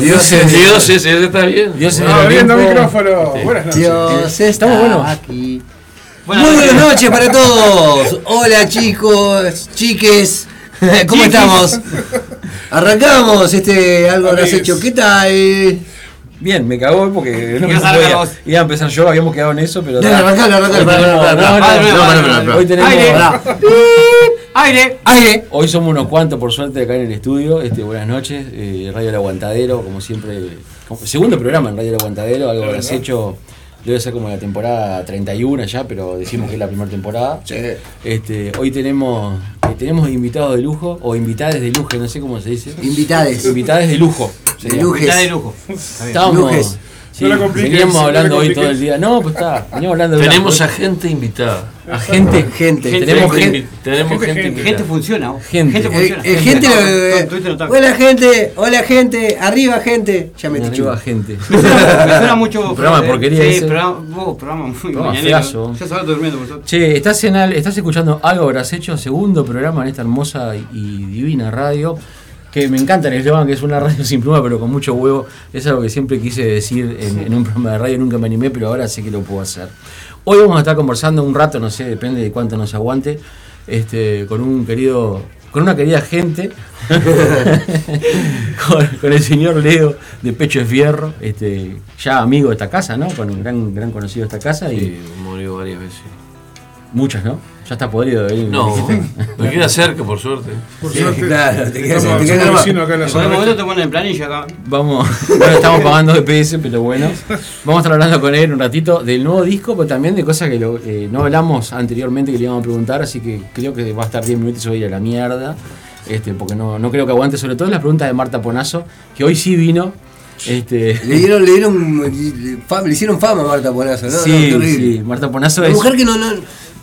Dioses. Dioses. Eso está bien. Dioses del Abriendo Olimpo. micrófono. Buenas noches. Dios Estamos buenos. aquí. Buenas Muy buenas noches para todos. Hola chicos, chiques. ¿Cómo estamos? Arrancamos este algo habrás hecho. ¿Qué tal? Bien, me cagó porque no. Iba a empezar yo, habíamos quedado en eso, pero. Dale, arrancalo, arrancalo. No, no, no, no, no, no, no. Hoy tenemos. Aire. Aire. Hoy somos unos cuantos, por suerte, acá en el estudio. Este, buenas noches. eh, Radio El Aguantadero, como siempre. como- segundo programa en Radio El Aguantadero, algo que habrás hecho. Debe ser como la temporada 31 ya, pero decimos que es la primera temporada. Sí. Este, hoy tenemos eh, tenemos invitados de lujo, o invitadas de lujo, no sé cómo se dice. Invitades. Invitadas de lujo. De lujo. Está de lujo. Estábamos, Lujes. Sí, No veníamos no hablando hoy todo el día. No, pues está, veníamos hablando de Tenemos a gente invitada. a gente. Gente. Tenemos Gente gente. invi- Tenemos Gente, gente gente. Gente funciona. Gente. Eh, funciona. eh, gente, No, hola gente, hola gente, arriba gente. Ya me te Arriba, gente. Me suena, mucho. Un programa de eh, porquería Sí, ese. programa, programa muy mañanero. Ya durmiendo por. Che, estás, en al- estás escuchando Algo Habrás Hecho, segundo programa en esta hermosa y divina radio. Que me encanta el eslogan, que es una radio sin pluma, pero con mucho huevo. Es algo que siempre quise decir en, en un programa de radio, nunca me animé, pero ahora sé que lo puedo hacer. Hoy vamos a estar conversando un rato, no sé, depende de cuánto nos aguante, este, con un querido, con una querida gente, con, con el señor Leo de Pecho de Fierro, este, ya amigo de esta casa, ¿no? Con un gran, gran conocido de esta casa y Sí, murió varias veces. muchas, ¿no? Ya está podrido. ¿eh? No, me queda cerca, por suerte. Por Sí, suerte. claro, te quedas- Estamos- te la te ponen en planilla acá. Vamos, bueno, estamos pagando DPS, pero bueno. Vamos a estar hablando con él un ratito del nuevo disco, pero también de cosas que lo- eh, no hablamos anteriormente que le íbamos a preguntar, así que creo que va a estar 10 minutos hoy a la mierda. Este, porque no, no creo que aguante, sobre todo las preguntas de Marta Ponazo, que hoy sí vino. Este, Le dieron, le dieron, le, hicieron fama a Marta Ponazo, ¿no? No, sí, sí, Marta Ponazo Una es. mujer que no, no,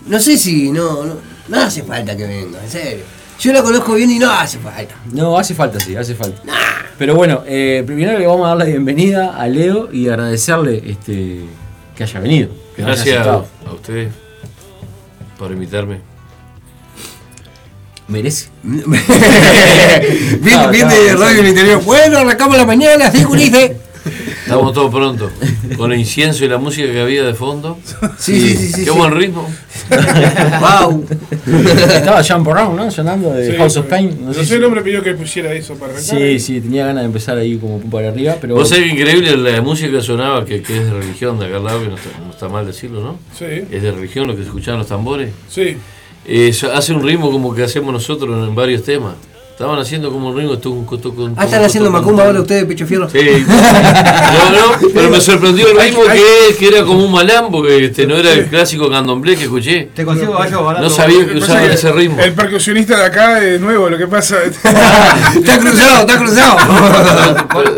no sé si, no, no, no hace falta que venga, en serio. Yo la conozco bien y no hace falta. No, hace falta, sí, hace falta. Pero bueno, eh, primero le vamos a dar la bienvenida a Leo y agradecerle este, que haya venido. Que haya Gracias aceptado. a ustedes por invitarme. Merece. bien, No, bien no, de no, radio no. en el interior. Bueno, arrancamos la mañana, así Jurice. Estamos todos pronto. Con el incienso y la música que había de fondo. Sí, sí, sí, sí. Qué sí. buen ritmo. Wow. Estaba Jean Brown, ¿no? Sonando de Sí, House of Pain. No sé si- el hombre pidió que pusiera eso para arrancar. Sí, sí, tenía ganas de empezar ahí como para arriba, pero. Vos sabés que increíble la música que sonaba, que, que es de religión de acá al lado, que no está, no está mal decirlo, ¿no? Sí, Es de religión lo que se escuchaban los tambores. sí. Eh, hace un ritmo como que hacemos nosotros en varios temas. Estaban haciendo como un ritmo. Tucum, tucum, Ah, están haciendo macumba ahora ustedes, pecho fierro. Sí. No, no, pero me sorprendió el ritmo que, que era como un malambo, que este, no era el clásico candomblé que escuché. Te consigo gallo barato. No sabía que usaban ese ritmo. El percusionista de acá es nuevo, lo que pasa. Está cruzado, está cruzado.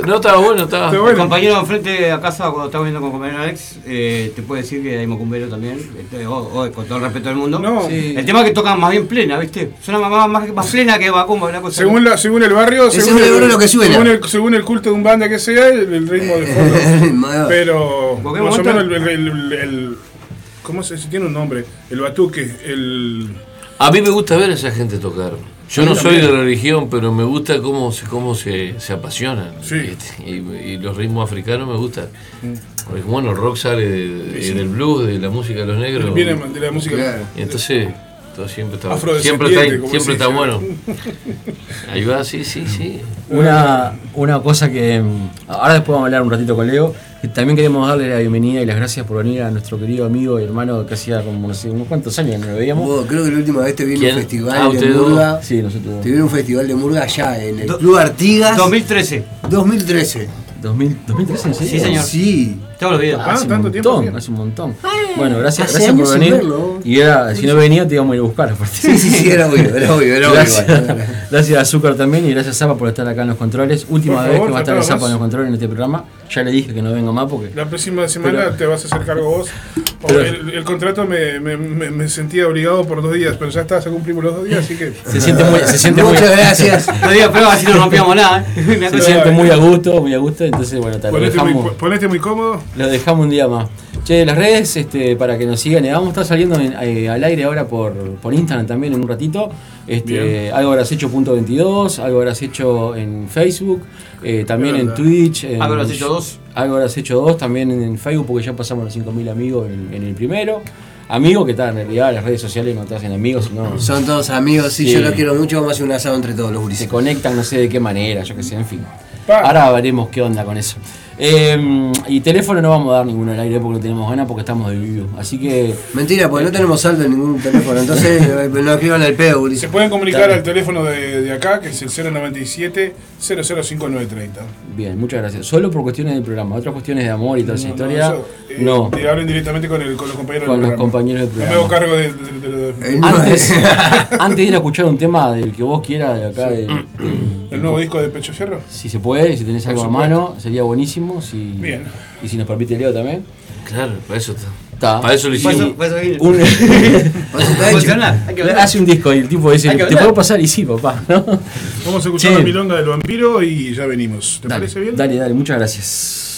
No estaba bueno, estaba. El bueno. compañero enfrente de a casa, cuando estaba viendo con compañero Alex, eh, te puede decir que hay macumbero también, este, con todo el respeto del mundo. No, Sí. El tema es que tocan más bien plena, ¿viste? Suena más, más, más plena que macumba, una cosa. Según, la, según el barrio, Es según el lo que suena. Según el, según el culto de un banda que sea, el, el ritmo de fondo. Pero más o menos el, el, el- el- ¿Cómo se dice? Tiene un nombre. El batuque, el. A mí me gusta ver a esa gente tocar. Yo no soy de religión, pero me gusta cómo se, cómo se, se apasionan. Sí. Este, Y, y los ritmos africanos me gustan. Mm. Porque bueno, el rock sale de- de- Sí. del blues, de la música de los negros. Viene de la música. Claro. Entonces, todo siempre está, siempre está, siempre está bueno. Ahí va, sí, sí, sí. Una, una cosa que. Ahora después vamos a hablar un ratito con Leo. que también queremos darle la bienvenida y las gracias por venir a nuestro querido amigo y hermano que hacía como no sé, unos cuantos años que no lo veíamos. Creo que la última vez te vi en un festival Ah, de. Murga. Sí, nosotros. Te vi en un festival de Murga allá en el Do- Club Artigas 2013, 2013. 2000, 2013, ¿en serio? Sí, señor. Sí. todos los videos. Ah, Hace un tanto tiempo, montón, bien. hace un montón. Bueno, gracias, gracias por venir. verlo. Y era, si no venía, te íbamos a ir a buscar. aparte. Sí, sí, sí, era obvio, era obvio, era obvio. Gracias, igual. gracias a Azúcar también y gracias a Zapa por estar acá en los controles. Última Por vez favor, que va a estar Zapa en los controles en este programa. Ya le dije que no venga más porque. La próxima semana Pero- te vas a hacer cargo vos. O Pero- el, el contrato me, me, me, me sentía obligado por dos días, pero ya está, se cumplimos los dos días, así que. Se siente muy, se siente muy, Muchas gracias. No digas pruebas así no rompíamos nada. ¿eh? Se siente muy a gusto, muy a gusto. Entonces, bueno, te lo Ponete muy, ponete muy cómodo. Lo dejamos un día más. Che, las redes, este, para que nos sigan, eh, vamos a estar saliendo en- eh, al aire ahora por, por Instagram también en un ratito. Este, algo habrás hecho punto 22, algo habrás hecho en Facebook, eh, también en. Twitch. en- Algo habrás hecho dos. Algo habrás hecho dos, también en Facebook, porque ya pasamos los 5.000 amigos en, en el primero. Amigos que están en realidad las redes sociales no te hacen amigos, sino Son todos amigos, sí, Sí. yo los quiero mucho, vamos a hacer un asado entre todos los se gurises. conectan, no sé de qué manera, yo qué sé, en fin. Pa. Ahora veremos qué onda con eso. Eh, y teléfono no vamos a dar ninguno al aire porque no tenemos ganas porque estamos de vivo. Así que Mentira, porque no tenemos saldo en ningún teléfono, entonces eh, no escriban al pedo, Se pueden comunicar Dale. al teléfono de, de acá, que es el 097 005930. bien, muchas gracias. Solo por cuestiones del programa, otras cuestiones de amor y toda esa historia, eso, eh, no. te hablen directamente con, el, con los compañeros Con del los programa. compañeros del No me hago programa. cargo de, de- de- de- no, Antes, antes de ir a escuchar un tema del que vos quieras de acá, el nuevo disco de Pecho Fierro. si se puede, si tenés algo a mano, sería buenísimo. Si, Bien. Y si nos permite Leo también. Claro, para eso está. Para eso lo hicimos. Un- hace un disco y el tipo dice, ¿te puedo pasar? Y sí, papá. ¿no? Vamos a escuchar Che. la milonga del vampiro y ya venimos. ¿Te Dale, parece bien? Dale, dale, muchas gracias.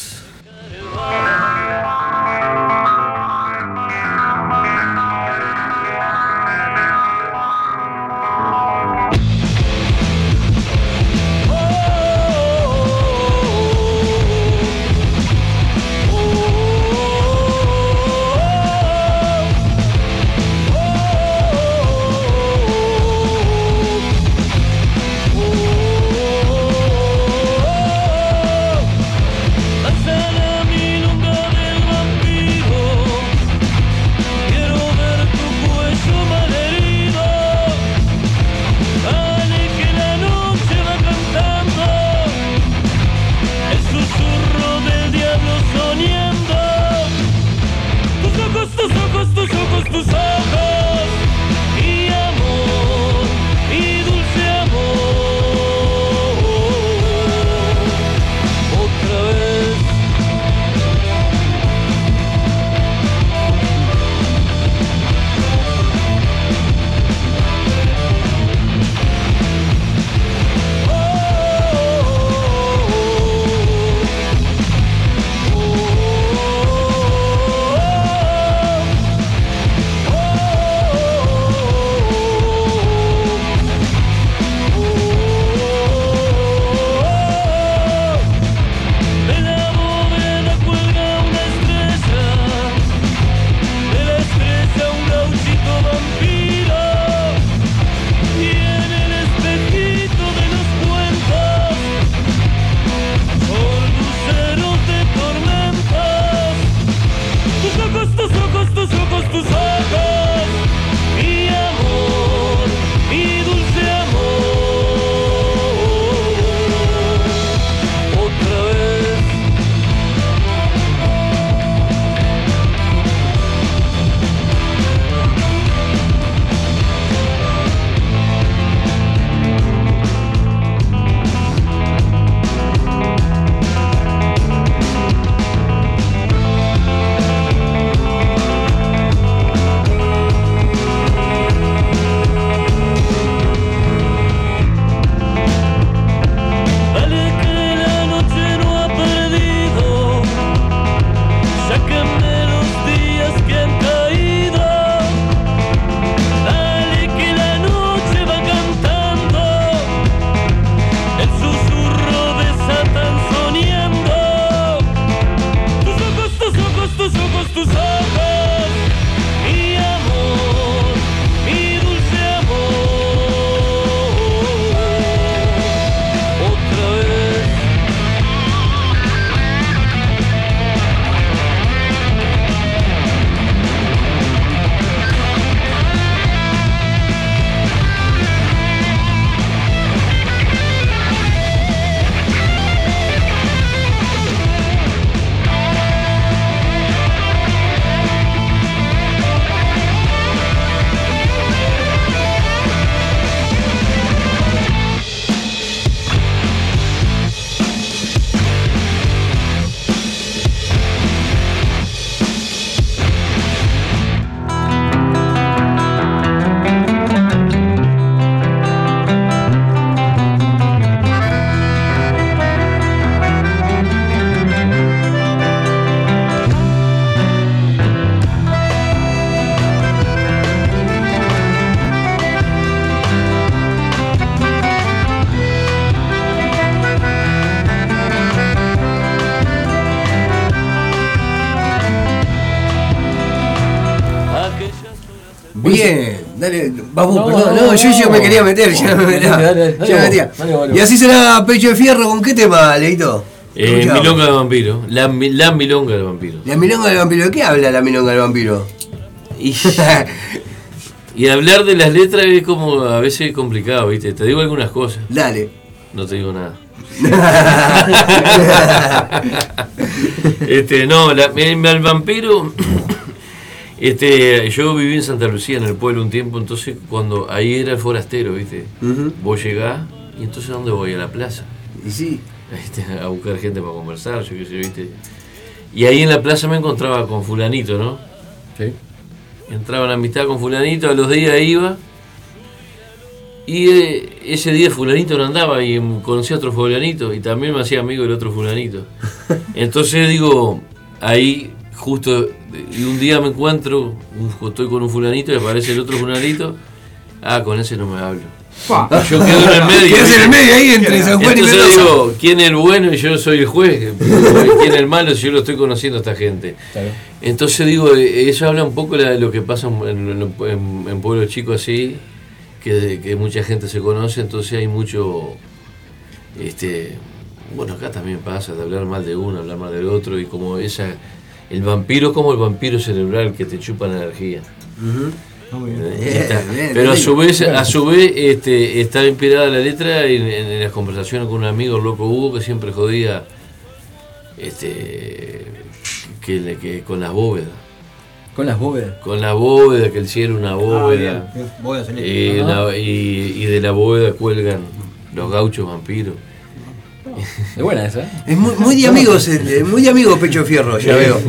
Bien, dale, vamos, No, perdón, no, no, yo, yo me quería meter, ya me metía. dale, dale, ya me metía. dale, Y así será Pecho de Fierro, ¿con qué tema, Leito? Eh, milonga del vampiro. La, la milonga del vampiro. La milonga del vampiro, ¿de qué habla la milonga del vampiro? Y, y hablar de las letras es como a veces complicado, ¿viste? Te digo algunas cosas, Dale. no te digo nada. este, no, la- el, el vampiro. Este, yo viví en Santa Lucía, en el pueblo, un tiempo, entonces cuando ahí era el forastero, ¿viste? Ujú. Vos llegás y entonces ¿a dónde voy? A la plaza. Y sí. Este, a buscar gente para conversar, yo qué sé, ¿viste? Y ahí en la plaza me encontraba con fulanito, ¿no? Sí. Entraba en amistad con fulanito, a los días iba. Y eh, ese día fulanito no andaba y conocí a otro fulanito y también me hacía amigo del otro fulanito. Entonces digo, ahí justo, y un día me encuentro, un- estoy con un fulanito y aparece el otro fulanito, ah, con ese no me hablo. Yo quedo en el medio. ¿Qué hace en el medio ahí entre San Juan y Mendoza? digo, ¿quién es el bueno y yo soy el juez? ¿Quién es el malo si yo lo estoy conociendo a esta gente? Entonces digo, eh, eso habla un poco de lo que pasa en, en- en- en pueblos chicos así, que, que mucha gente se conoce, entonces hay mucho, este, bueno, acá también pasa de hablar mal de uno, hablar mal del otro, y como esa, el vampiro es como el vampiro cerebral que te chupa la energía. Bien. Eh, está. Bien, bien, Pero a su vez, a su vez este, está inspirada la letra en, en- en las conversaciones con un amigo, el loco Hugo, que siempre jodía este, que, le- que con las bóvedas. Con las bóvedas. Con la bóveda, que el cielo es una Ah, bóveda. bien, bien. Voy a salir. y, la- y- y de la bóveda cuelgan los gauchos vampiros. Es buena esa, ¿eh? Es muy, muy de amigos, eh, muy de amigos Pecho de Fierro, ya veo.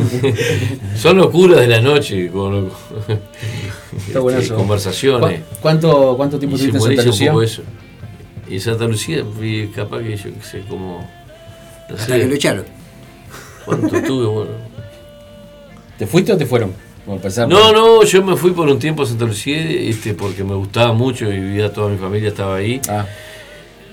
Son locuras de la noche, con, Está este, conversaciones. ¿Cu- ¿Cuánto, cuánto tiempo estuviste en Santa Lucía? poco eso. Y en Santa Lucía fui capaz que yo que sé como. No Hasta que lo sé echaron. cuánto tuve, bueno. ¿Te fuiste o te fueron? No, no, yo me fui por un tiempo a Santa Lucía este, porque me gustaba mucho y vivía toda mi familia estaba ahí. Ah,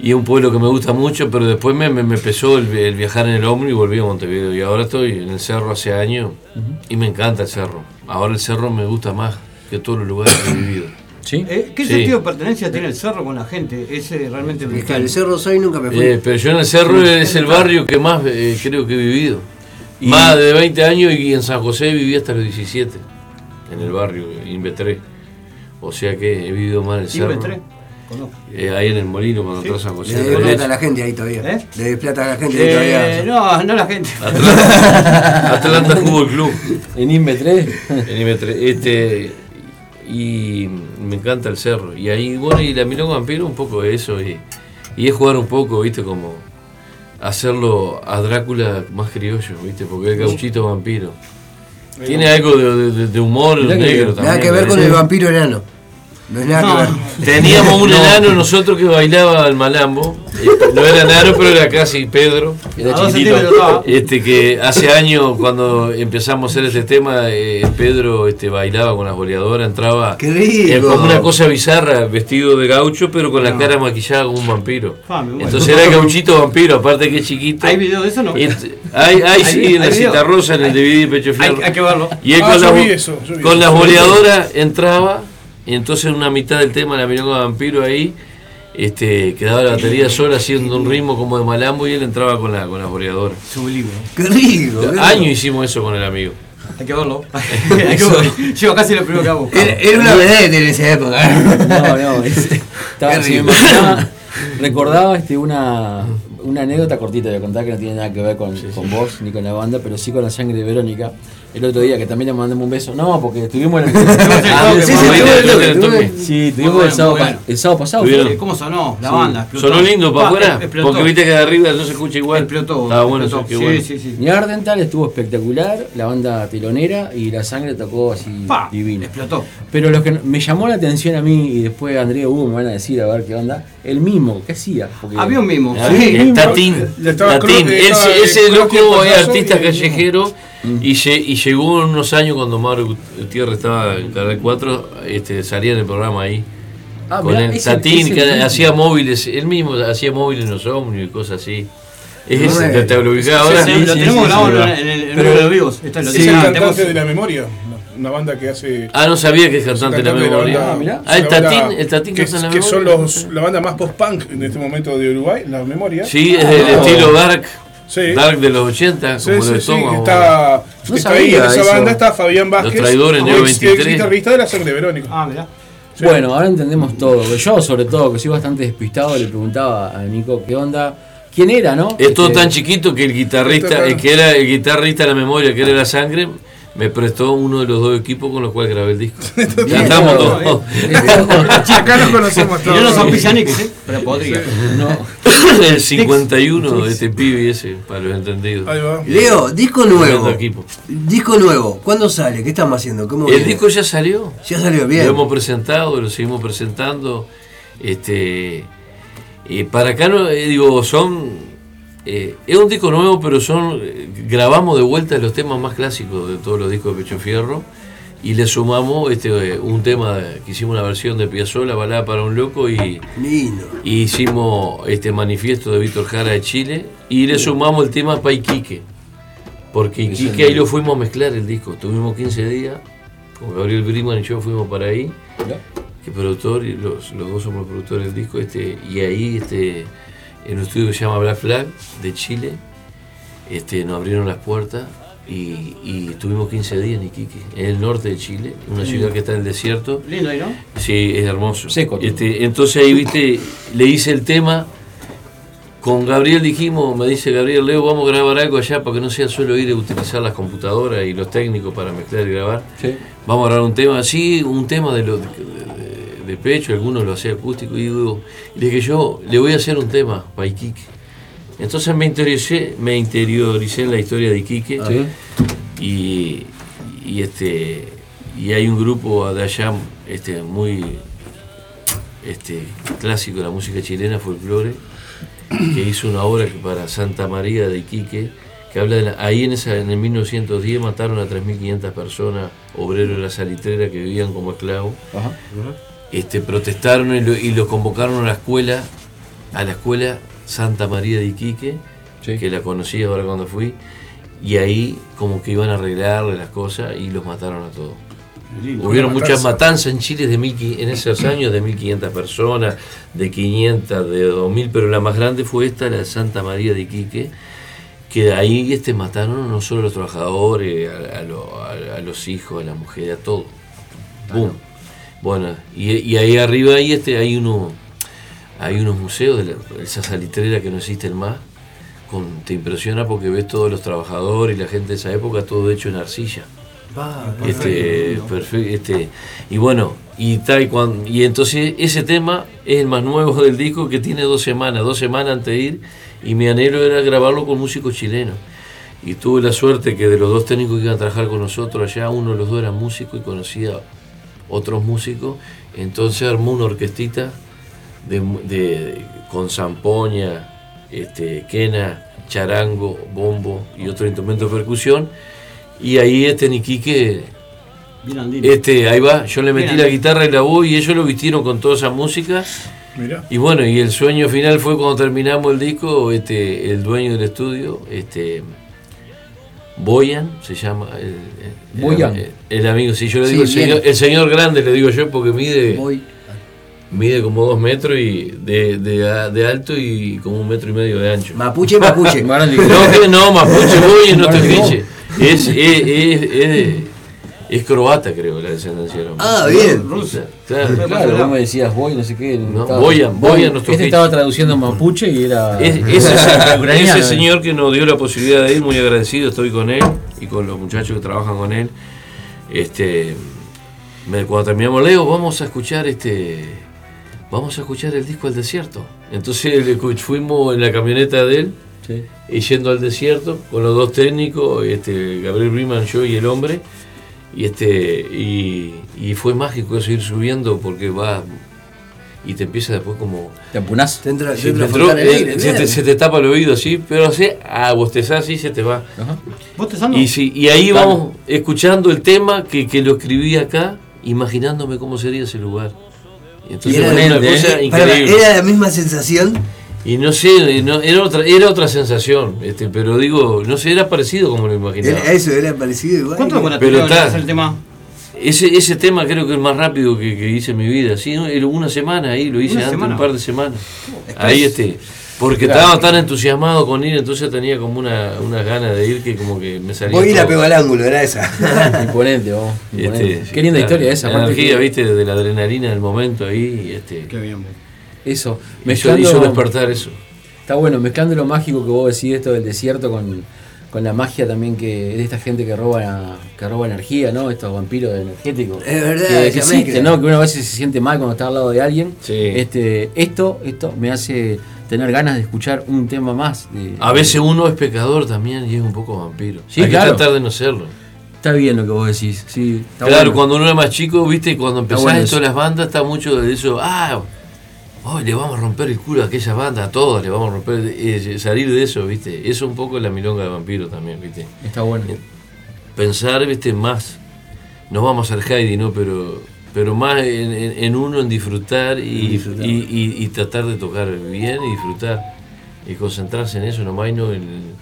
Y es un pueblo que me gusta mucho, pero después me, me, me empezó el, el viajar en el hombro y volví a Montevideo. Y ahora estoy en el cerro hace años y me encanta el cerro. Ahora el cerro me gusta más que todos los lugares que he vivido. ¿sí? Eh, ¿Qué Sí. sentido de pertenencia tiene el cerro con la gente? Ese realmente Es que al Cerro Soy nunca me fui. Eh, pero yo en el cerro es el barrio que más eh, creo que he vivido. Más de 20 años y en San José viví hasta los 17. En el barrio, Invetré. O sea que he vivido más en el cerro. Invetré. Conozco. Eh, ahí en el molino cuando entró a San José. Le a la debe plata a la gente ahí todavía. ¿Eh? Le debe plata a la gente ahí Eh, todavía. no, no la gente. Atlanta, Atlanta Fútbol Club. En INVE 3. En Invetré. Este, y me encanta el cerro. Y ahí, bueno, y la Milonga Vampiro un poco de eso. Y, y es jugar un poco, viste, como hacerlo a Drácula más criollo, viste, porque es gauchito vampiro. Tiene algo de, de- de humor Mirá negro también. Nada que ver con ¿eh? el vampiro enano. No es nada No. que ver. Teníamos un enano nosotros que bailaba el malambo. No era enano, pero era casi Pedro. Era chiquitito. Este que hace años cuando empezamos a hacer este tema, eh, Pedro este, bailaba con las boleadoras, entraba eh, como una cosa bizarra, vestido de gaucho, pero con la cara maquillada como un vampiro. Ah. Entonces era gauchito vampiro, aparte que es chiquito. ¿Hay video de eso no? Este, hay, hay, sí, Hay- en la cita rosa, en el DVD Pecho Fierro. hay que verlo. Y él Ah, con, la, vi eso, yo vi con eso. las boleadoras entraba, y entonces en una mitad del tema, la milonga vampiro ahí, este, quedaba la batería sola haciendo un ritmo como de malambo y él entraba con, la, con las boleadoras. Sublime. ¡Qué rico! qué rico. Años hicimos eso con el amigo. Hay que verlo. Hay que verlo. Llevo casi lo primero que hago. Era, era una vedette en esa época. No, no, es- estaba, me imaginaba- recordaba este, una, una anécdota cortita de contar que no tiene nada que ver con, con vos ni con la banda, pero sí con la sangre de Verónica. El otro día que también le mandamos un beso. No, porque estuvimos en el. Ah, sí, bien, el toque, el tuve- toque. Sí, Muy tuvimos bueno, el, sábado, el sábado pasado. ¿Cómo sonó? La banda. Sonó lindo para Pa, afuera, explotó. porque viste que de arriba no se escucha igual. Explotó. Estaba bueno sí, sí, sí. Niardental estuvo espectacular, la banda telonera y la sangre tocó así divina. Explotó. Pero lo que me llamó la atención a mí y después Andrea Hugo me van a decir a ver qué onda, el mismo, ¿qué hacía? Había un mimo. Ah. Tatín. Tatín. Ese, loco es artista y callejero y, lle- y llegó en unos años cuando Mauro Gutiérrez estaba en Canal 4, este, salía en el programa ahí. Ah, con mirá, el ese- Tatín, ese que mismo. hacía móviles, él mismo hacía móviles en los ómnibus y cosas así. Es No, ese, te, te lo ubicás Sí, ahora. sí, lo tenemos sí, grabado sí, en, el, número de vivos. Lo Es el ah, cantante de la memoria, una banda que hace. Ah, no sabía que es cantante de la memoria. banda- Ah, mirá. Ah, el la banda Tatín, el Tatín que, en la que son memoria. los, la banda más post-punk en este momento de Uruguay, la memoria. Sí, es del estilo dark, Sí. dark de los 80, Sí, como sí, lo Estómago. está, No está ahí en esa eso. banda está Fabián Vázquez, traidores, Neo ex- 23. ex guitarrista de la sangre Verónica. Ah, mirá. Sí. Bueno, ahora entendemos todo. Yo, sobre todo, que soy bastante despistado, le preguntaba a Nico qué onda. ¿Quién era, no? Es todo Este, tan chiquito que el guitarrista, Esto el que era el guitarrista de la memoria, que era la sangre, me prestó uno de los dos equipos con los cuales grabé el disco. Cantamos claro, todos. Acá nos conocemos no todos. nos auspician Nix, ¿eh? Pero podría. No, el 51 de este pibe ese, para los entendidos. Ahí va. Leo, disco nuevo. equipo. Disco nuevo. ¿Cuándo sale? ¿Qué estamos haciendo? ¿Cómo El viene? disco ya salió. ya salió Lo bien. hemos presentado, lo seguimos presentando. Este, eh, para acá, no, eh, digo, son. Eh, es un disco nuevo, pero son. eh, grabamos de vuelta los temas más clásicos de todos los discos de Pecho Fierro. Y le sumamos este, eh, un tema que hicimos una versión de Piazzolla, Balada para un Loco, y, Lindo. y hicimos este manifiesto de Víctor Jara de Chile. Y le sumamos el tema Paiquique. Porque Iquique ahí lo fuimos a mezclar el disco. Tuvimos 15 días. Con Gabriel Briman y yo fuimos para ahí que productor, y los, los dos somos productores del disco, este, y ahí este, en un estudio que se llama Black Flag de Chile, este, nos abrieron las puertas y, y estuvimos 15 días en Iquique, en el norte de Chile, una ciudad que está en el desierto. Lindo ahí, ¿no? Sí, es hermoso. Seco. Este, entonces ahí, viste, le hice el tema. Con Gabriel dijimos, me dice Gabriel, Leo, vamos a grabar algo allá para que no sea solo ir a utilizar las computadoras y los técnicos para mezclar y grabar. sí. Vamos a grabar un tema así, un tema de, lo, de, de- pecho, algunos lo hacía acústico, y digo, le dije yo, le voy a hacer un tema para Iquique. Entonces me interioricé, me interioricé en la historia de Iquique Sí. y, y este y hay un grupo de allá este muy este clásico de la música chilena, folclore, que hizo una obra que para Santa María de Iquique, que habla de la- ahí en esa en el 1910 mataron a 3.500 personas, obreros de la salitrera que vivían como esclavos. Ajá. Este, protestaron y lo, y los convocaron a la escuela, a la escuela Santa María de Iquique, Sí. que la conocí ahora cuando fui, y ahí como que iban a arreglarle las cosas y los mataron a todos. Lindo. Hubieron muchas matanza. matanzas en Chile de mil, en esos años de 1500 personas, de 500, de 2000, pero la más grande fue esta, la de Santa María de Iquique, que ahí este, mataron no solo a los trabajadores, a, a lo- a- a los hijos, a las mujeres, a todo. Boom. Bueno, y, y ahí arriba ahí este, hay uno hay unos museos de la, esa salitrera que no existen más. Con, te impresiona porque ves todos los trabajadores y la gente de esa época todo hecho en arcilla. Este, perfe- este, y bueno, y tal, y entonces ese tema es el más nuevo del disco que tiene dos semanas, dos semanas antes de ir, y mi anhelo era grabarlo con músicos chilenos. Y tuve la suerte que de los dos técnicos que iban a trabajar con nosotros allá, uno de los dos era músico y conocía otros músicos, entonces armó una orquestita de, de- con zampoña, este, quena, charango, bombo y otro instrumento de percusión. Y ahí este Niquique, este, ahí va, yo le metí Bien. la guitarra y la voz y ellos lo vistieron con toda esa música. Mirá. Y bueno, y el sueño final fue cuando terminamos el disco, este, el dueño del estudio, este Boyan, se llama el, el- Boyan. el- el amigo, sí, yo le Sí, digo el señor, el señor grande, le digo yo, porque mide, Voy. mide como dos metros y de, de, de alto y como un metro y medio de ancho. Mapuche, mapuche. No, que no, Mapuche Boyan, no te fiches. Es, es, es, es, es croata, creo, la descendencia del hombre. Ah, bien. Rusa. Claro, Claro, vos me decías voy, no sé qué. No, estaba- Boyan, Boyan Este estaba traduciendo mapuche y era. Es- ese, ucraniano. ese señor que nos dio la posibilidad de ir, muy agradecido estoy con él y con los muchachos que trabajan con él. Este, me- cuando terminamos Leo, vamos a escuchar este, vamos a escuchar el disco al desierto. Entonces fuimos en la camioneta de él Sí. y yendo al desierto con los dos técnicos, este, Gabriel Briman, yo y el hombre. Y este y, y fue mágico eso ir subiendo porque va y te empieza después como ¿Te apunás? Te entra, Sí, te entró, se, te, se te tapa el oído así, pero así, a bostezar así se te va. Ajá. ¿Vos te santo? Y, sí, y ahí Claro. vamos escuchando el tema que, que lo escribí acá, imaginándome cómo sería ese lugar. Y Y entonces era, fue una cosa eh, para- increíble. era la misma sensación Y no sé, no- era otra era otra sensación, este, pero digo, no sé, era parecido como lo imaginaba. Era- Eso era parecido igual. ¿Cuánto Pero está- el tema? Ese, ese tema creo que es el más rápido que, que hice en mi vida, sí, ¿no? Era una semana ahí, lo hice antes, semana. un par de semanas. Ahí este, porque estaba tan entusiasmado con ir, entonces tenía como una, unas ganas de ir que como que me salía. Voy y la todo. pego al ángulo, era esa. Imponente, vos. imponente. Este, Qué linda historia esa. La energía, que- viste, de la adrenalina del momento ahí, y este, Qué bien. Eso. me hizo, hizo despertar eso. Está bueno, mezclando lo mágico que vos decís, esto del desierto, con, con la magia también que de esta gente que roba que roba energía, ¿no? Estos vampiros energéticos. Es verdad, que, que existe. ¿no? Que uno a veces se siente mal cuando está al lado de alguien. Sí. Este, esto, esto me hace tener ganas de escuchar un tema más. de- A veces uno es pecador también y es un poco vampiro. Sí, Hay claro. que tratar de no serlo. Está bien lo que vos decís, sí. claro, bueno. cuando uno es más chico, viste, cuando empezás bueno en todas las bandas, está mucho de eso, ah, hoy le vamos a romper el culo a aquella banda, a todos le vamos a romper, eh, salir de eso, viste. Eso es un poco la milonga de vampiro también, viste. Está bueno. Pensar, viste, más. No vamos a ser Heidi, ¿no? Pero, pero más en, en- en uno, en disfrutar y, disfrutar. y- y- y tratar de tocar bien y disfrutar. Y concentrarse en eso nomás y no en-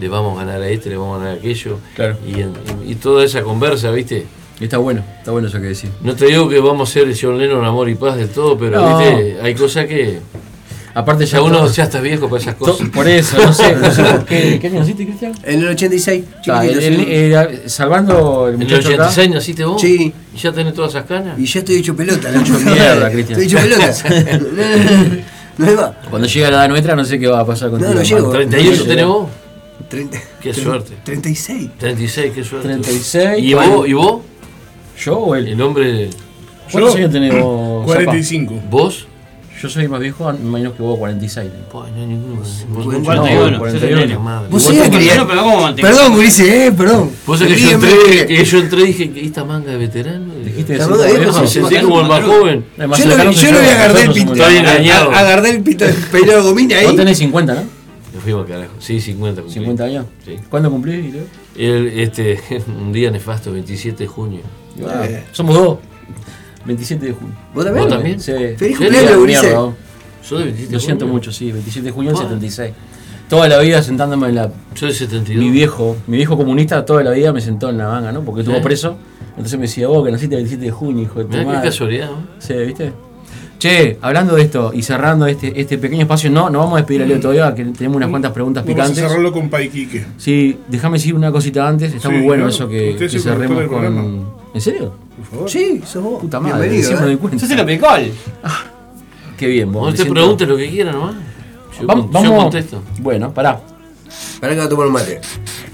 le vamos a ganar a este, le vamos a ganar a aquello. Claro. Y, en- y toda esa conversa, viste. Está bueno, está bueno eso que decís. No te digo que vamos a ser John Lennon, amor y paz del todo, pero No. viste, hay cosas que Aparte ya uno ya está viejo para esas to- cosas. por eso, no sé, no sé ¿qué, ¿qué año naciste, Cristian? En el 86, Ah, chiquitito, el- el- era- salvando el ¿En el muchacho acá, 86 naciste vos? Sí. ¿Y ya tenés todas esas canas? Y ya estoy hecho pelota, la Hecho mierda, Cristian. Estoy hecho pelota. no hay más. Cuando llegue la edad nuestra no sé qué va a pasar contigo. no hermano. llego. ¿38 tenés vos? 30, Qué suerte. 36. 36, qué suerte. 36. ¿Y vos? ¿Y vos? ¿Yo o él? El hombre. ¿Cuántos años tenés vos? 45. ¿Vos? Zapa? Yo soy más viejo, menos que vos, 46. Pues no hay ninguno. Vos, Bueno, vos- 41, no, 41. 41. madre. Vos Vos- mantener. Perdón, Ulises, eh, perdón. Vos sabés que yo entré, que yo entré y dije, ¿y esta manga de veterano? Dijiste viejo, Me sentí como el más joven. Además, Yo lo, voy a agarrar el pito. Estoy engañado. Agarré el pito, el peinado de gomina ahí. Vos tenés 50, ¿no? Nos fuimos al carajo. Sí, 50. cumplí. 50 años. Sí. ¿Cuándo? El, este, un día nefasto, 27 de junio. Ah, Somos dos. 27 de junio. ¿Vos también? ¿Vos también? Sí. Feliz cumpleaños, Ulises. ¿Sos de 27 de Lo siento junio? mucho, sí. 27 de junio del Buah. 76. Toda la vida sentándome en la Yo de 72. mi viejo, mi viejo comunista toda la vida me sentó en la manga, ¿no? Porque estuvo Sí. preso. Entonces me decía, vos que naciste el 27 de junio, hijo de tu Mirá qué madre. casualidad, ¿no? Sí, ¿viste? Che, hablando de esto y cerrando este, este pequeño espacio, no, no vamos a despedir a Leo todavía, que tenemos unas cuantas preguntas Vamos a picantes. cerrarlo con Paiquique. Sí, déjame decir una cosita antes, está Sí, muy bueno claro. eso que, Usted cerremos con... programa. ¿En serio? Por favor. Sí, sos vos. Puta madre, Bienvenido, me eh. doy cuenta. Sos el. Qué bien, vos. Vos me te siento- preguntes lo que quieran nomás. Yo, Vamos, yo vamos- contesto. Bueno, pará. Para que va a tomar un mate.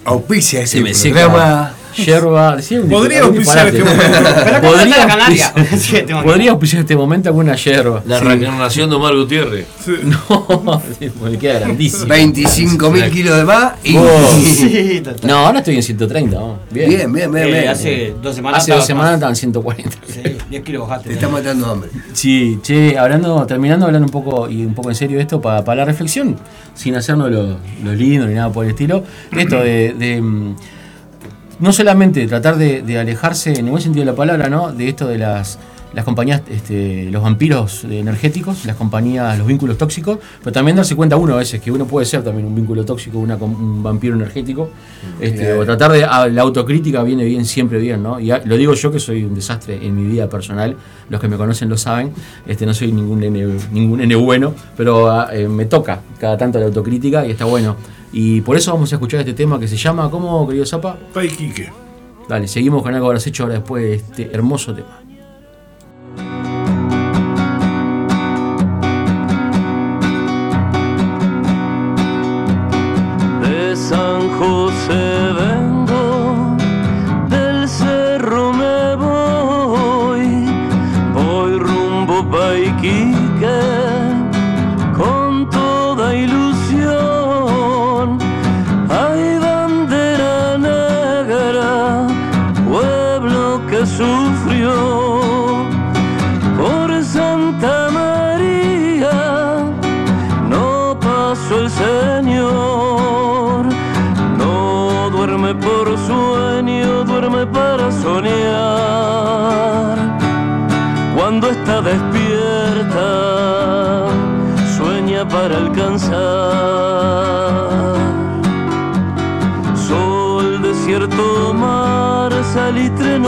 Auspicia ese Se me programa. Yerba. un- Podría auspiciar disparate. este momento. Podría auspiciar- Sí, este momento alguna yerba. La reencarnación de Omar Gutiérrez. Sí. No, sí, me queda grandísimo. 25 mil kilos de más y. Sí. No, ahora estoy en 130. vamos. Bien. Bien, bien, bien, Eh, bien. hace dos semanas. Hace dos semanas estaban 140. Sí, 10 kilos bajaste. Te está matando hambre. Sí, che, hablando, terminando hablando un poco y un poco en serio esto para la reflexión, sin hacernos lo, lo lindo ni nada por el estilo, esto de, de, mm, no solamente tratar de, de alejarse, en el buen sentido de la palabra, ¿no? De esto de las, las compañías, este, los vampiros energéticos, las compañías, los vínculos tóxicos, pero también darse cuenta uno a veces que uno puede ser también un vínculo tóxico, una, un vampiro energético, este, o tratar de, ah, la autocrítica viene bien, siempre bien, ¿no? Y ah, lo digo yo que soy un desastre en mi vida personal, los que me conocen lo saben, este, no soy ningún nene, ningún nene bueno, pero ah, eh, me toca cada tanto la autocrítica y está bueno. Y por eso vamos a escuchar este tema que se llama, ¿cómo, querido Zapa? Paiquique. Dale, seguimos con algo que has hecho ahora después de este hermoso tema. De San José vengo, del cerro me voy, voy rumbo pa'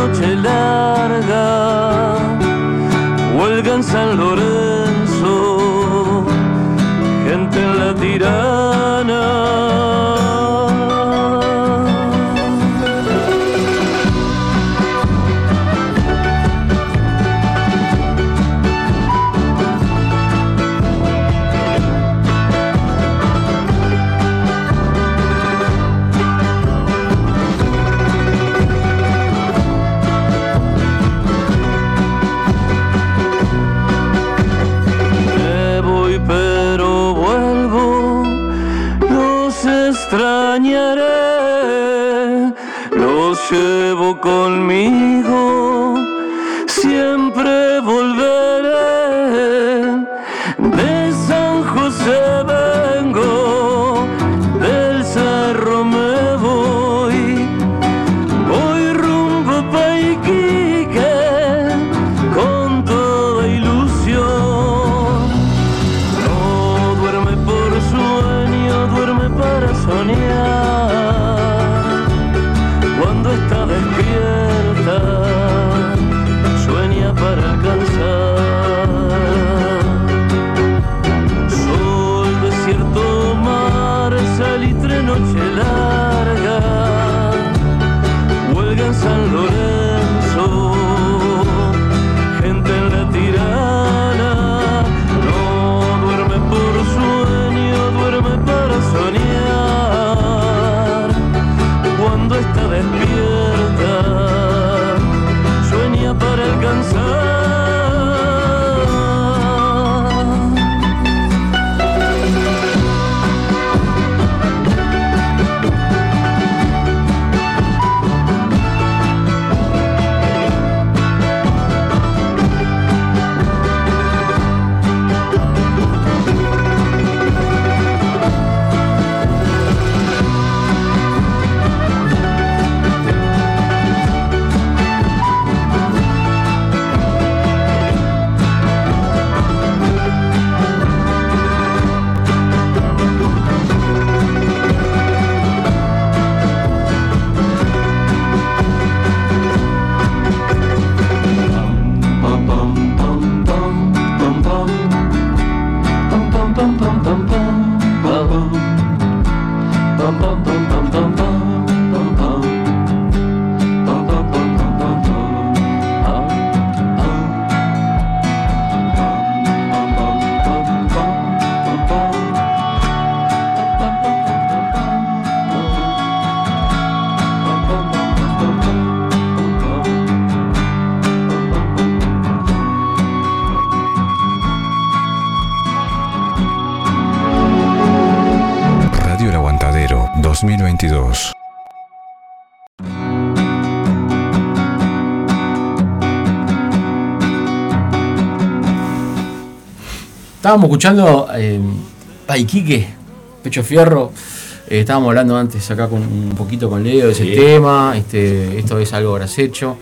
noche larga, huelga en San Lorenzo, gente en la tirana. Estábamos escuchando eh, Paiquique, Pecho Fierro. Eh, estábamos hablando antes acá con un poquito con Leo de ese Sí. tema. Este, esto es algo hecho.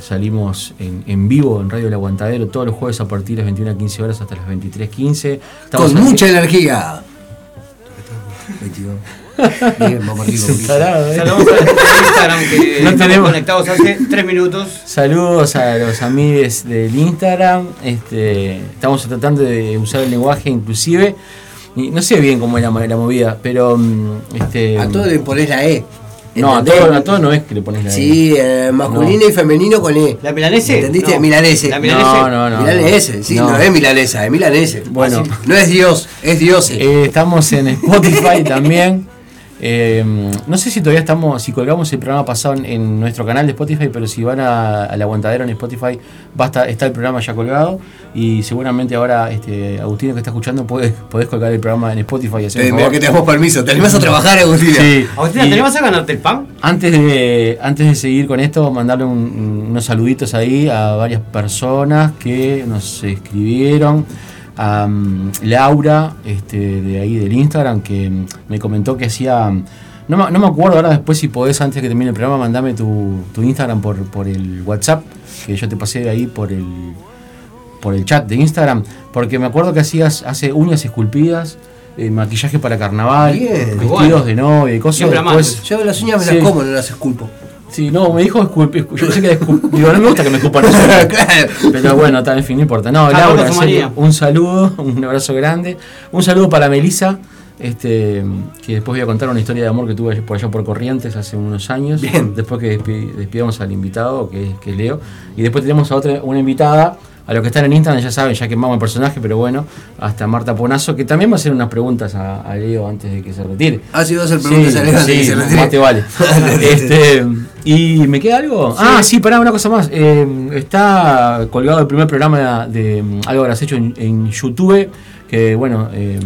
salimos en, en vivo en Radio El Aguantadero todos los jueves a partir de las 21 a 15 horas hasta las 23.15. Estamos Con mucha energía. 22. Bien, vamos arriba, tarado, ¿eh? Saludos a Instagram que No estamos tenemos- conectados hace tres minutos. Saludos a los amigos del Instagram. Este, estamos tratando de usar el lenguaje inclusive. Y no sé bien cómo es la, la movida, pero mm, este, A todo le pones la E. no, a todo, a todo no es que le pones la E. Sí, eh, masculino y femenino con E. ¿La milanese? ¿Entendiste? No. Milanese. La milanese. No, no, no. milanese, sí, no. es milanesa, es milanese. Bueno. No es Dios, es Dios. Eh, estamos en Spotify también. Eh, no sé si todavía estamos, si colgamos el programa pasado en, en nuestro canal de Spotify, pero si van a- al aguantadero en Spotify, va a estar- está el programa ya colgado. Y seguramente ahora, este, Agustino que está escuchando, puedes, podés colgar el programa en Spotify y hacer Eh, mira que te damos permiso, te animás a trabajar, Agustina. Sí. Agustina, ¿te vas a ganarte el pan? Antes de, antes de seguir con esto, mandarle un- unos saluditos ahí a varias personas que nos escribieron. A Laura, este, de ahí del Instagram, que me comentó que hacía. No, me- no me acuerdo ahora después si podés, antes que termine el programa, mandame tu, tu Instagram por, por el WhatsApp, que yo te pasé ahí por el, por el chat de Instagram, porque me acuerdo que hacías hace uñas esculpidas eh, maquillaje para carnaval, Bien. vestidos Bueno. de novia y cosas. Después, Yo las uñas me Sí. las como, no las esculpo. Sí, no, me dijo esculpe, escu- yo pensé que era escu- Digo, no me gusta que me escupan. Pero bueno, está, en fin, no importa. No, Cada Laura, serio, un saludo, un abrazo grande. Un saludo para Melissa, este, que después voy a contar una historia de amor que tuve por allá por Corrientes hace unos años. Bien. Después que despi- despidamos al invitado, que, que es Leo. Y después tenemos a otra, una invitada. A los que están en Instagram ya saben, ya quemamos el personaje, pero bueno, hasta Marta Ponazo, que también va a hacer unas preguntas a, a Leo antes de que se retire. Ah, sí, vas a hacer preguntas Sí, a Leo antes de sí, que se retire. más te vale. este, ¿Y me queda algo? Ah, sí, pará, una cosa más. Eh, está colgado el primer programa de, Algo Habrás Hecho en, en YouTube, que bueno, eh,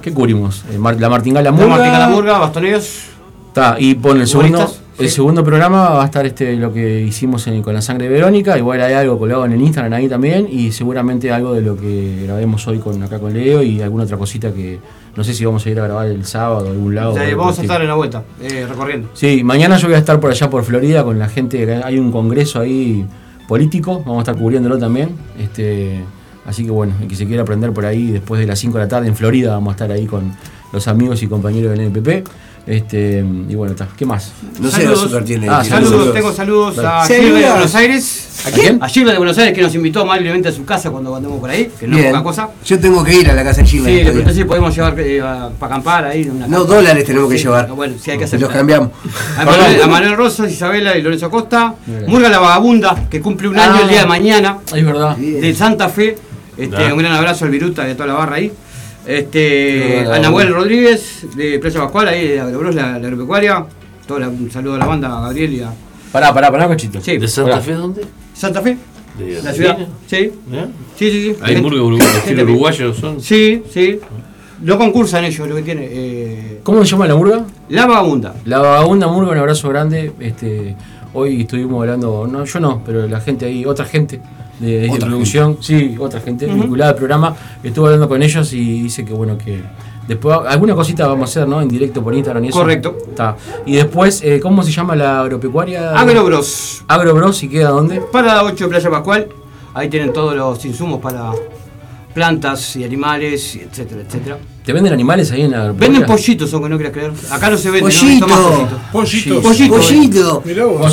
¿qué cubrimos? Eh, Mar- la Martingala La Murga. Martín Calamurga, Bastoneros. Está, y pone el segundo, el segundo programa va a estar este lo que hicimos en- con la sangre de Verónica, igual hay algo colgado en el Instagram ahí también, y seguramente algo de lo que grabemos hoy con acá con Leo y alguna otra cosita que no sé si vamos a ir a grabar el sábado a algún lado. O sea, vamos a estar en la vuelta, eh, recorriendo. Sí, mañana yo voy a estar por allá por Florida con la gente, hay un congreso ahí político, vamos a estar cubriéndolo también. Este, así que bueno, el que se quiera aprender por ahí después de las 5 de la tarde en Florida vamos a estar ahí con los amigos y compañeros del NPP. Este, y bueno, está. ¿qué más? No sé, Saludos. Azúcar tiene. Ah, tiene Saludos, saludos. tengo saludos a Sí, Gilda de. Buenos Aires. ¿A quién? A Gilda de Buenos Aires que nos invitó amablemente a su casa cuando andamos por ahí, que no es poca cosa. Yo tengo que ir a la casa de Gilda. Sí, pregunté días. si podemos llevar eh, para acampar ahí. Una No, campa. dólares tenemos que Sí, llevar. Bueno, sí hay que hacer. los cambiamos. A Manuel, a Manuel Rosas, Isabela y Lorenzo Costa. Murga la Vagabunda, que cumple un año Ah. el día de mañana. Es verdad. De Santa Fe. Este, Ah. Un gran abrazo al Viruta y a toda la barra ahí. Este, hola. Nahuel Rodríguez de Playa Pascual, ahí de Agrobros, la, la agropecuaria. Todo la- un saludo a la banda, a Gabriel y a Pará, pará, pará, cochito. Sí. ¿De Santa. Fe dónde? Santa Fe, De la ciudad. Sí, ¿Eh? sí, sí. sí. Hay murga uruguayo, son. Sí, sí. No concursan ellos, lo que tiene. Eh, ¿Cómo se llama la murga? la Vagabunda. La vagabunda murga, un abrazo grande. Este, hoy estuvimos hablando, no, yo no, pero la gente ahí, otra gente de, de producción, sí, otra gente vinculada al programa, estuvo hablando con ellos y dice que bueno que después alguna cosita vamos a hacer, ¿no? En directo por Instagram y eso. Correcto. Está. Y después, eh, ¿cómo se llama la agropecuaria? Agrobros. Agrobros y queda dónde? Para 8 de Playa Pascual. Ahí tienen todos los insumos para plantas y animales, y etcétera, etcétera. ¿Te venden animales ahí en la agropecuaria? Venden pollitos, aunque no quieras creer. Acá no se vende, Pollito. no, pollito. Pollito. Pollito.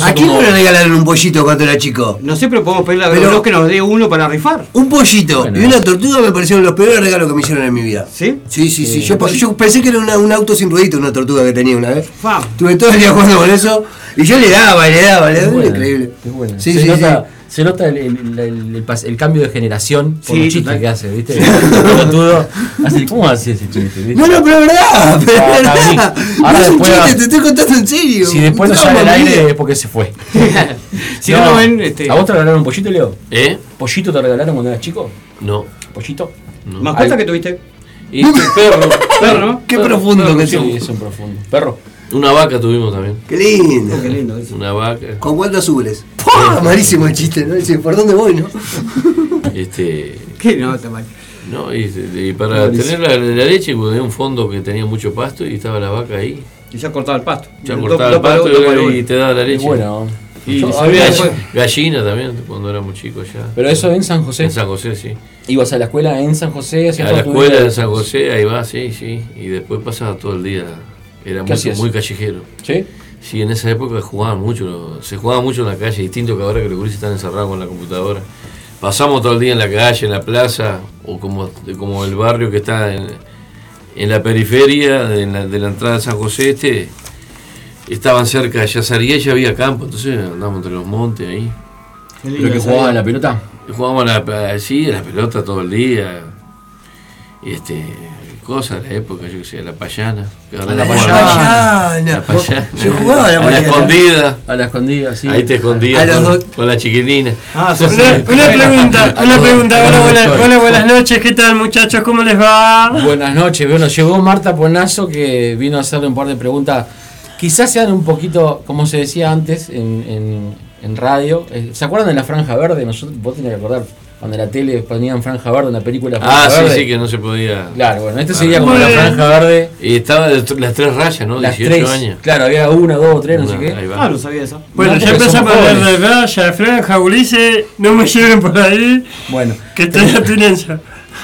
¿A quién no le regalaron un pollito cuando era chico? No sé, pero podemos pedirle a Pero- Agrobros que nos dé uno para rifar. Un pollito Bueno. y una tortuga me parecieron los peores regalos que me hicieron en mi vida. ¿Sí? Sí, sí, sí. Eh, Yo, yo pensé que era una- un auto sin ruedito, una tortuga que tenía una vez. Fam. Estuve todo el día jugando con eso y yo le daba, le daba, le Es daba. buena, Increíble. es buena. Sí, se, sí, nota, se nota el, el- el- el pas- el cambio de generación por Sí, los chistes total. que hace, ¿viste? Pelotudo hace- ¿Cómo hace ese chiste? viste? No, no, pero es verdad, pero Ah, es está bien. verdad. Ahora no es un después chiste, va- te estoy contando en serio. Si después no Un sale al aire es porque se fue. Si no, lo ven, este, ¿A vos te regalaron un pollito, Leo? ¿Eh? ¿Pollito te regalaron cuando eras chico? No. ¿Pollito? no. mascota Ay. que tuviste. Y este perro. Perro, ¿no? Qué profundo que Sí, es un profundo. ¿Perro? Una vaca tuvimos también. Qué lindo. Qué lindo eso. Una vaca. Con cuántos azules. ¡Pah! Malísimo el chiste, ¿no? Dice, ¿por dónde voy, no? Este. ¿Qué? No, está mal. No, y, y para tener la, la leche, pues, había un fondo que tenía mucho pasto y estaba la vaca ahí. Y ya cortaba el pasto. Ya cortaba el pasto para y, te daba la leche. bueno. Y Yo- había había- gall- gallina también cuando éramos chicos ya. Pero eso en San José. En San José, sí. Ibas a la escuela en San José, A la escuela de San José, ahí va, sí, sí. Y después pasaba todo el día. Era ¿Qué muy, muy callejero. ¿Sí? Sí, en esa época jugaban mucho, se jugaba mucho en la calle, distinto que ahora que los gurises están encerrados con la computadora. Pasamos todo el día en la calle, en la plaza, o como, como el barrio que está en, en la periferia de la, de la entrada de San José Este, estaban cerca de Yazaría y ya había campo, entonces andábamos entre los montes ahí. ¿Pero que vida. la pelota? Jugábamos la, sí, a la pelota todo el día. Este, cosas de la época, yo que sé, a la payana. la payana. Payana. La payana. Yo jugaba a la A la payana. escondida. A la escondida, sí. Ahí te escondías los con, con la chiquitina. Ah, sí, Una, sí. una pregunta, una pregunta. Hola, buenas, hola, buenas noches. ¿Qué tal, muchachos? ¿Cómo les va? Buenas noches. Bueno, llegó Marta Ponazo que vino a hacerle un par de preguntas. Quizás sean un poquito, como se decía antes en, en- en radio. Eh, ¿Se acuerdan de la Franja Verde? Nosotros, vos tenés que acordar, cuando la tele ponían Franja Verde, una película Franja Ah, sí, Verde. sí, que no se podía. Claro, bueno, este Ah, sería como la. Franja Verde. Y estaba de tr- las tres rayas, ¿no? Las 18 tres. años. Claro, había una, dos o tres, no sé qué. ahí Ah, no sabía eso. Bueno, No, ya empezamos a jóvenes. de raya, franja, Ulises. No me lleven por ahí, Bueno, que estoy en abstinencia.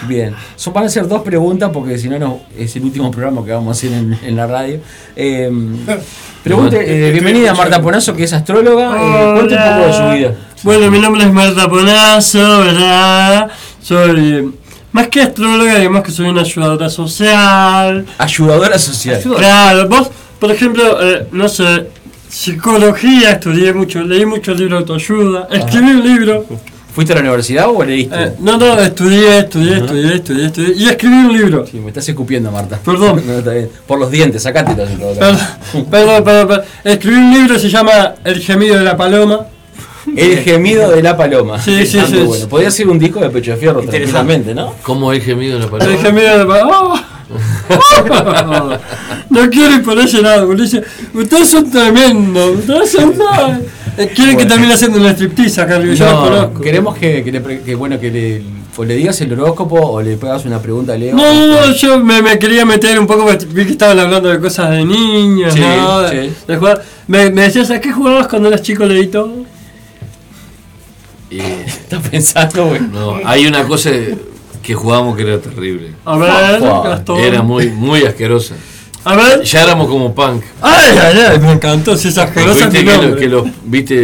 Bien, son, van a ser dos preguntas porque si no, no es el último programa que vamos a hacer en, en la radio. Eh, pregunte, eh, bienvenida Marta Ponazo, que es astróloga. Eh, cuente un poco de su vida. Bueno, mi nombre es Marta Ponazo, ¿verdad? Soy más que astróloga, digamos que soy una ayudadora social. Ayudadora social. Claro, vos, por ejemplo, eh, no sé, psicología, estudié mucho, leí muchos libros de autoayuda, escribí un libro. ¿Fuiste a la universidad o leíste? Eh, no, no, estudié, estudié, estudié, estudié, estudié, y escribí un libro. Sí, me estás escupiendo, Marta. Perdón. No, está bien. Por los dientes, todo Perdón, perdón, perdón, perdón. Escribí un libro, se llama El gemido de la paloma. El gemido de la paloma. Sí, sí, Ah, sí. bueno. Podría ser un disco de Pecho de Fierro tranquilamente, ¿no? ¿Cómo he gemido la El palabra? gemido de la paloma. ¡Oh! No quiero ir por ese lado, porque dice, ustedes son tremendos, ustedes son... Eh, Quieren que también haciendo una striptease acá yo los No, conozco. queremos que, que le, que, bueno, que le, o le digas el horóscopo o le hagas una pregunta a Leo. No, no, no, yo me, me quería meter un poco, porque vi que estaban hablando de cosas de niños, Sí, ¿no? De, sí. de jugar. Me, me decías, ¿a qué jugabas cuando eras chico, Leito? Eh, ¿Estás pensando, güey? no, hay una cosa que jugábamos que era terrible. A ver. Era muy, muy asquerosa. A ver. Ya éramos como punk. Ay, ay, ay, me encantó, si esas cosas Viste que, lo- que los, viste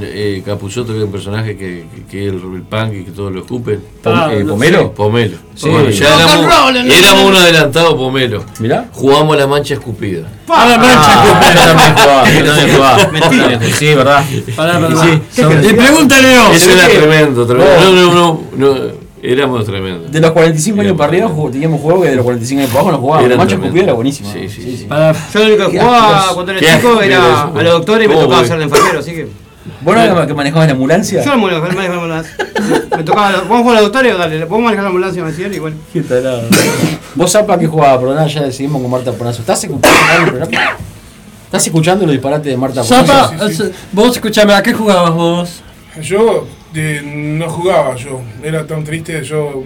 eh, Capuzotto que es un personaje que, que, que es el, el punk y que todos lo escupen. Pom- Ah, eh, ¿Pomelo? Pomelo. Sí. Bueno, ya éramos, éramos un adelantado Pomelo. Mirá. Jugamos a la mancha escupida. A la mancha, Ah, yo también jugaba, yo también jugaba. Mentira. Sí, ¿verdad? Pará, pará. Sí, son- y pregúntale Eso Eso era tremendo, tremendo. No. No, no, no, no, éramos tremendos. De los 45 años para arriba teníamos juegos que de los 45 años para abajo no jugábamos. Tremendos. Escupida era buenísimo. Sí, sí, sí. Pará. Yo lo único que jugaba cuando era chico asco era a los doctores y me ¿Cómo, tocaba güey? ser de enfermero, así que. ¿Vos no eras que manejabas la ambulancia? Yo no me manejaba la Me tocaba. ¿Vamos con los doctores o dale? ¿Vamos a manejar la ambulancia? Me decían y bueno. Qué. ¿Vos, Zapa, qué jugaba? Perdón, ya decidimos con Marta Ponazo. ¿Estás escuchando el programa? ¿Estás escuchando los disparates de Marta Ponazo? Zapa, vos escuchame, ¿a qué jugabas vos? Yo eh, no jugaba, yo. Era tan triste, yo.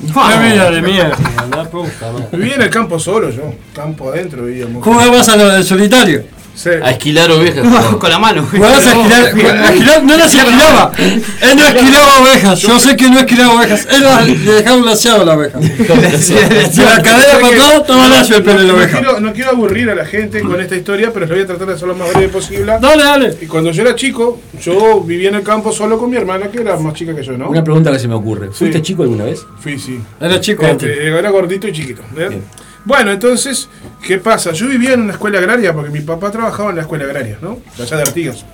Qué vida de mierda, la puta madre. Vivía en el campo solo, yo. Campo adentro vivíamos. Jugabas a lo del solitario. Sí. A esquilar ovejas. Con la mano. Jugabas a esquilar, a esquilar- no las esquilaba. Él no esquilaba ovejas. Yo sé que no esquilaba ovejas. Él las- le dejaba un laseado la oveja. La cadera para toma lacio el pelo de la no, oveja. quiero, no quiero aburrir a la gente con esta historia, pero lo voy a tratar de hacer lo más breve posible. Dale, dale. Y cuando yo era chico, yo vivía en el campo solo con mi hermana, que era más chica que yo, ¿no? Una pregunta que se me ocurre. ¿Fuiste Sí. chico alguna vez? Fui, sí. Era chico. Este, era gordito y chiquito. ¿eh? Bien. Bueno, entonces, ¿qué pasa? Yo vivía en una escuela agraria, porque mi papá trabajaba en la escuela agraria, ¿no? Allá de Artigas.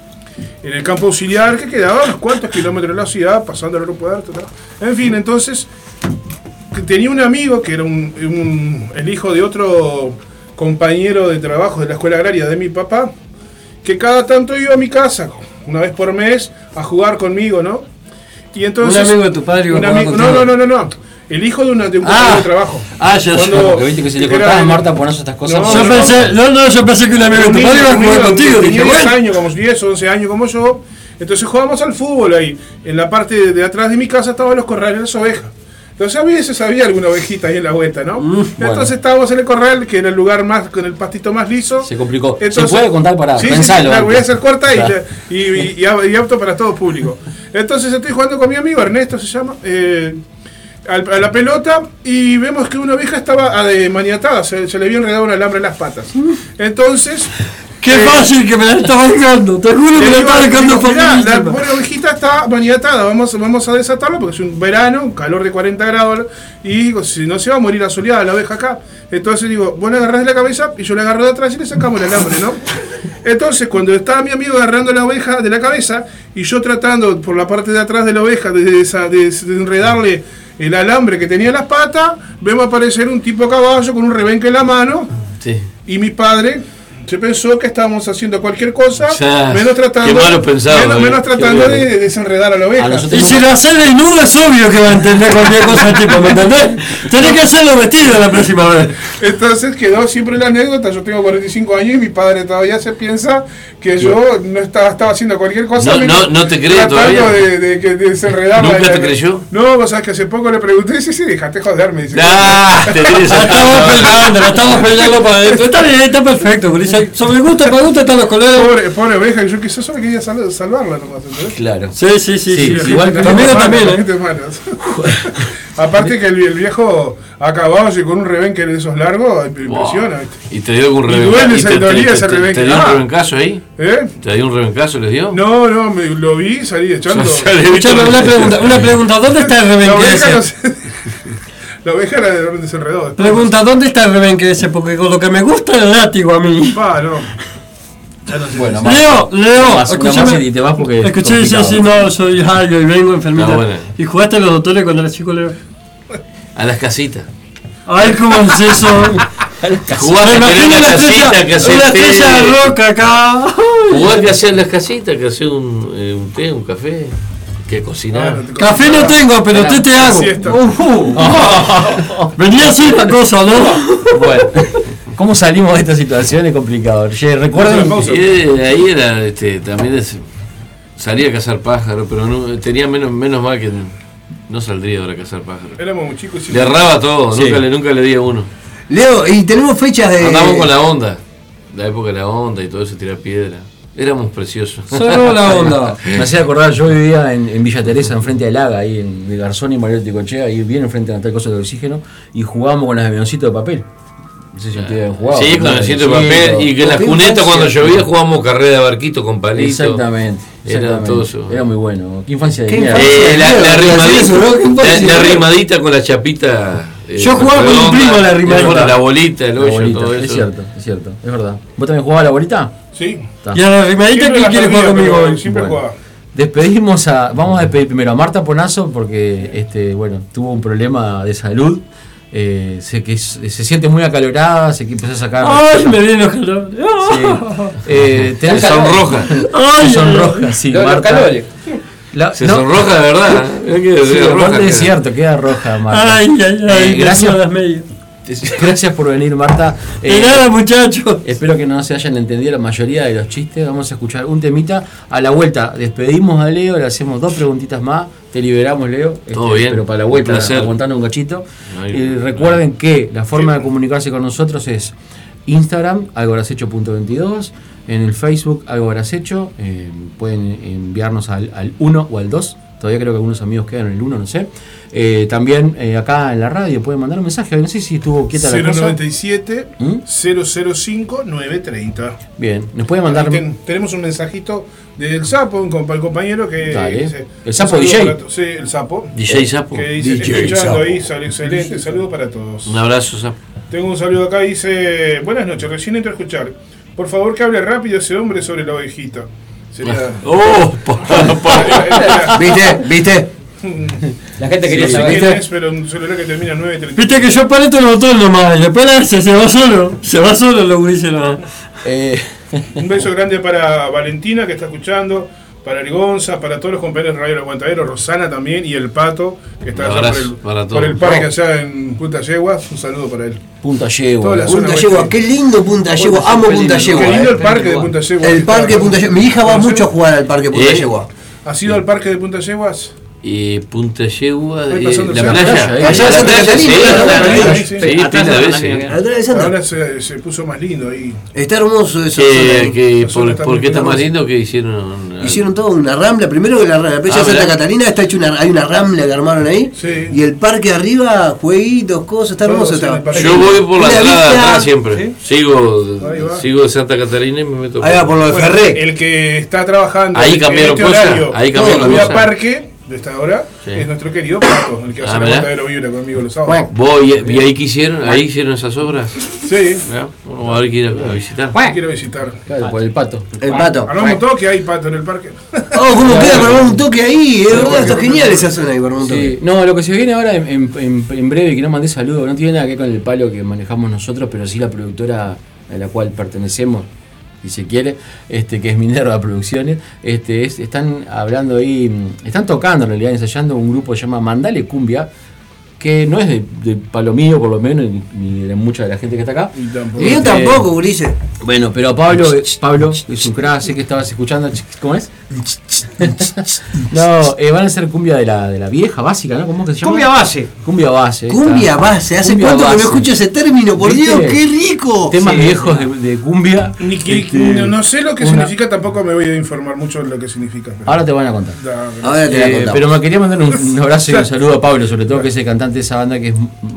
En el campo auxiliar, que quedaba unos cuantos kilómetros de la ciudad, pasando el aeropuerto. En fin, entonces, tenía un amigo que era un- un- el hijo de otro compañero de trabajo de la escuela agraria de mi papá, que cada tanto iba a mi casa, una vez por mes, a jugar conmigo, ¿no? Y entonces, Un amigo de tu padre iba a un jugar amigo- no, no, no, no, no. El hijo de, una, de un Ah. compañero de trabajo. Ah, ya. Cuando- Porque viste que si le a Marta Ponazo estas cosas. No, Yo no, pensé, no, no, yo pensé que un amigo de tu padre iba a jugar contigo. tenía 10 bueno. años, como 10 o 11 años como yo. Entonces jugábamos al fútbol ahí. En la parte de, atrás de mi casa estaban los corrales de las ovejas. Entonces a veces había alguna ovejita ahí en la vuelta, ¿no? Entonces bueno. estábamos en el corral, que era el lugar más con el pastito más liso. Se complicó. Entonces- ¿Se puede contar para Sí, sí, pensalo? sí, claro, voy a hacer corta Claro. y, y- y- y apto para todo público. Entonces estoy jugando con mi amigo, Ernesto se llama, eh, al- a la pelota y vemos que una oveja estaba ah, maniatada, se, se le había enredado un alambre en las patas. Entonces... Qué eh, fácil que me la estaba dejando. Te juro que me la estaba mirá, la pobre ovejita está maniatada, vamos, vamos a desatarla porque es un verano, un calor de 40 grados, y digo, si no se va a morir asoleada la oveja acá. Entonces digo, vos le agarrás de la cabeza y yo le agarro de atrás y le sacamos el alambre, ¿no? Entonces cuando estaba mi amigo agarrando la oveja de la cabeza y yo tratando por la parte de atrás de la oveja de, de- de enredarle el alambre que tenía en las patas, vemos aparecer un tipo a caballo con un rebenque en la mano Sí. y mi padre se pensó que estábamos haciendo cualquier cosa, menos tratando, malo pensado, menos, eh. menos tratando de, desenredar a la oveja. A Y si lo haces desnudo es obvio que va a entender cualquier cosa tipo, ¿me entendés? Tenés que hacerlo vestido la próxima vez. Entonces quedó siempre la anécdota, yo tengo 45 años y mi padre todavía se piensa que yo no estaba, estaba haciendo cualquier cosa. No, no, no te tratando todavía. De, de, de desenredar ¿Nunca la- te creyó? No, vos sabés que hace poco le pregunté, sí, sí, déjate joder, me dice. Ah, te tienes La estamos peleando, estamos peleando para adentro. Está bien, está perfecto. dice, Sobre gusto, para gusto están los colegas. Pobre, pobre oveja, y yo quizás solo quería sal- salvarla nomás, ¿entendés? Claro. Sí, sí, sí. Sí, sí. igual que- Conmigo también, ¿eh? Aparte que el, el viejo acabado y con un rebenque de esos largos, impresiona. ¿viste? ¿Y te dio algún Y rebencazo? duele ¿Y esa te- te- ese te- rebenque. ¿Te dio un rebencazo ahí? ¿Eh? ¿Te dio un rebencazo les dio? No, no, me, lo vi, salí echando. Escuchame, una pregunta, una pregunta, ¿dónde está el rebenque oveja, no ese? sé. La oveja era de donde se enredó. Pregunta, ¿dónde está el rebenque ese? Porque con lo que me gusta es el látigo a mí. Pa, no. Ya no sé. Bueno, Leo, Leo, Más, escúchame. más y te vas porque es Escuché decir complicado. así, no, soy Jairo y vengo enfermita. No, bueno. ¿Y jugaste a los doctores cuando eras chico, Leo? A las casitas. Ay, ¿cómo es eso? Jugaste a imagino una una casita estrella, que hace una estrella de roca acá. Jugar que hacían las casitas, que hacía un, eh, un té, un café, que cocinar. Café no tengo, pero té te hago. Siesta. Uh, Venía así esta cosa, ¿no? Bueno, ¿cómo salimos de esta situación? Es complicado. Che, recuerden. Eh, ahí era, este, también es- salía a cazar pájaros, pero no, tenía menos, menos mal que no saldría ahora a cazar pájaros. Éramos muy chicos y Le erraba todo, Sí. nunca, le, nunca le di a uno. Leo, y tenemos fechas de. Andamos con la onda, la época de la onda y todo eso, tirar piedra. Éramos preciosos. Solo la onda. Me hacía acordar, yo vivía en, en Villa Teresa, enfrente del Laga, ahí en de Garzón y Mario Ticochea, ahí bien enfrente de la tal cosa del oxígeno, y jugábamos con los avioncitos de papel. No sé si ustedes han jugado. Sí, con el asiento de papel y que en las cunetas infancia. cuando llovía jugábamos carrera de barquito con palitos. Exactamente. Era exactamente. todo eso. Era muy bueno. Qué infancia de Qué mierda. Eh, la, la rimadita, eso, ¿no? ¿Qué la, infancia? la rimadita con la chapita. eh, Yo jugaba con un redonda, primo la rimadita. La bolita, el La hoyo, bolita, todo eso. Es cierto, es cierto, es verdad. ¿Vos también jugabas a la bolita? Sí. Está. Y a la rimadita, ¿quién quiere jugar conmigo hoy? Siempre Bueno. jugaba. Despedimos a. Vamos a despedir primero a Marta Ponazo porque este, bueno, tuvo un problema de salud. Eh, se, que se siente muy acalorada, se que empezó a sacar. Ay, me viene los calores. Sí. Eh, tenés Se calor. sonroja. Ay, Se sonroja, sí, Los- los Marta. calores. La- Se no, sonroja de verdad. Es que sí, se roja, es cierto, queda roja, Marta. Ay, ay, ay, Eh, gracias. Gracias por venir, Marta. De Eh, nada, muchachos. Espero que no se hayan entendido la mayoría de los chistes. Vamos a escuchar un temita. A la vuelta despedimos a Leo, le hacemos dos preguntitas más. Te liberamos, Leo. Este, Todo bien. Pero para la vuelta, aguantando un cachito. No hay- y recuerden que la forma de comunicarse con nosotros es Instagram, algobrasecho.22. En el Facebook, algobrasecho. Eh, pueden enviarnos al, al 1 o al 2. Todavía creo que algunos amigos quedan en el 1, no sé. Eh, también eh, acá en la radio pueden mandar un mensaje. No sé si estuvo quieta la cosa. 097 ¿Mm? 005 930. Bien, nos pueden mandar. Ten- tenemos un mensajito del sapo, un compa- el compañero que Dale. dice, El sapo DJ. para Sí, el sapo. DJ Sapo. Que dice, DJ escuchando Sapo. ahí, sale excelente, saludo para todos. Un abrazo, Sapo. Tengo un saludo acá, dice, buenas noches, recién entro a escuchar. Por favor que hable rápido ese hombre sobre la ovejita. Sería... Oh, por- por- ¿Viste? ¿Viste? La gente quería sé saber. quién es, pero un celular que termina en 930. Viste que yo aprieto el botón nomás y después la se, se va solo. Se va solo lo dice nomás. Eh, Un beso grande para Valentina que está escuchando, para Arigonza, para todos los compañeros de Radio El Aguantadero, Rosana también y el Pato que está allá por el, por el parque allá en Punta Yeguas. Un saludo para él. punta yegua. Punta Yegua, qué lindo Punta Yegua. Amo Punta lindo, Qué Yegua. lindo eh. el parque de Punta Yeguas. El parque Punta Yegua. Mi hija va mucho a jugar al parque Punta Eh. Yegua. ¿Has ido al parque de Punta Yeguas? Y Punta Yegua, eh, la playa. Allá, Eh, allá la playa, ¿no? la playa, Sí. Ahora se, se puso más lindo ahí. Está hermoso eso. Que, que por, está ¿Por muy qué está más lindo que hicieron? Hicieron todo una rambla, primero que la, la playa Ah, de Santa mirá. Catalina está hecho una, hay una rambla que armaron ahí Sí. y el parque arriba, jueguitos, cosas, está hermoso está. Yo voy por la entrada atrás siempre. Sigo, sigo de Santa Catalina y me meto Ahí va por lo de Bueno, Ferré. el que está trabajando Ahí en cambiaron este cosas, ahí cambiaron cosas. parque de esta hora Sí. es nuestro querido Pato, el que hace Ah, la mirá. Aguantadero Vibra conmigo los sábados. Voy, ¿y ahí qué hicieron? ¿Ahí hicieron esas obras? Sí, Bueno, vamos a ver que ir a, visitar. quiero visitar. Claro, por el pato. El pato. Armamos un toque, hay pato en el parque. Oh, ¿cómo queda para un toque ahí? Es verdad, está genial esa zona ahí para un toque. Sí, no, lo que se viene ahora en, en- en- en breve, que no mandé saludos, no tiene nada que ver con el palo que manejamos nosotros, pero sí la productora a la cual pertenecemos, si se quiere, este, que es Minerva Producciones, este, es- están hablando ahí, mm, están tocando en realidad, ensayando un grupo que se llama Mandale Cumbia, que no es de, de palo mío por lo menos, ni, ni de mucha de la gente que está acá. Y tampoco. Y yo Este, tampoco, Ulises. Bueno, pero Pablo, Pablo es un crack, sé que estabas escuchando. ¿Cómo es? no, eh, van a ser cumbia de la, de la vieja, básica, ¿no? ¿Cómo que se llama? Cumbia base. Cumbia base. Cumbia está. base, ¿hace Cumbia cuánto que no base. escucho ese término? Por ¿Viste? Dios, qué rico. Temas Sí, viejos de, de cumbia. Ni que- Este, no, no sé lo que una- significa, tampoco me voy a informar mucho de lo que significa. pero- Ahora te van a contar. Da, Ahora te voy a Eh, contar. pero me quería mandar un, un abrazo y un saludo a Pablo, sobre todo que es el cantante de esa banda que es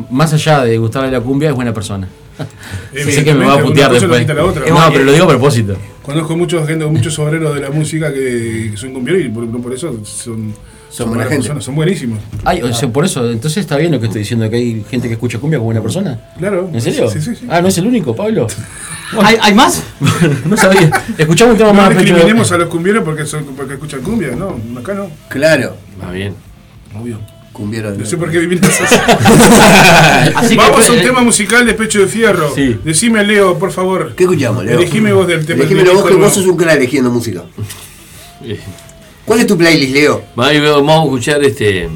más allá de gustarle la cumbia, es buena persona. sé que me va a putear no después. No, pero lo digo a propósito. Conozco muchos gente, muchos obreros de la música que, son cumbieros y por, por eso son, Son buena gente. personas, son buenísimos. Ay, o sea, por eso, entonces está bien lo que estoy diciendo, que hay gente que escucha cumbia como buena persona. Claro. ¿En serio? Sí, sí, sí. Ah, ¿no es el único, Pablo? ¿Hay, hay más? no sabía. Escuchamos un tema No más. Pecho. discriminemos a los cumbieros porque, son, porque escuchan cumbia, no, acá no. Claro, Va bien. Obvio. Cumbiero. No sé por qué. Así que Vamos a un eh, tema musical de Pecho de Fierro. Sí. Decime, Leo, por favor. ¿Qué escuchamos, Leo? Elegime vos del tema. Elegímelo vos que vos sos un crack eligiendo música. ¿Cuál es tu playlist, Leo? Vamos a escuchar este.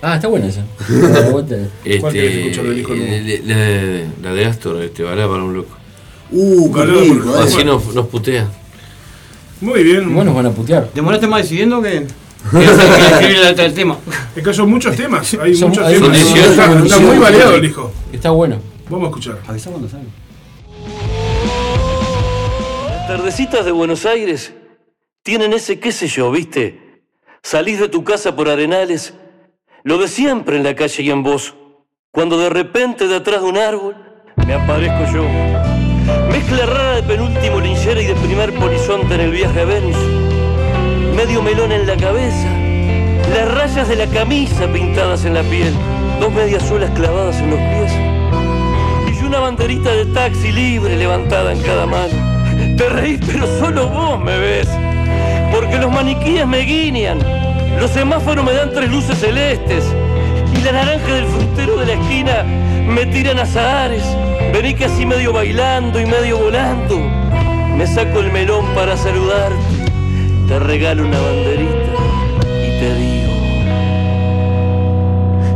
Ah, está buena esa. ¿Cuál este escuchar del nuevo? eh, la, la de Astor, este, balada para un loco. Uh, qué rico, eh. Así nos, nos putea. Muy bien. Bueno, van a putear. ¿Demoraste más decidiendo que.? el, tema. Es que son muchos temas. Hay Son- muchos hay temas. Está, está muy 18. variado el hijo. Está bueno. Vamos a escuchar. Avisa cuando salga. Las tardecitas de Buenos Aires tienen ese qué sé yo, ¿viste? Salís de tu casa por arenales, lo de siempre en la calle y en vos. Cuando de repente de atrás de un árbol me aparezco yo. Mezcla rara de penúltimo linchera y de primer polizonte en el viaje a Venus. Medio melón en la cabeza, las rayas de la camisa pintadas en la piel, dos medias suelas clavadas en los pies y una banderita de taxi libre levantada en cada mano. Te reís, pero solo vos me ves. Porque los maniquíes me guiñan, los semáforos me dan tres luces celestes y la naranja del frutero de la esquina me tiran azahares. Vení casi medio bailando y medio volando. Me saco el melón para saludarte, te regalo una banderita y te digo.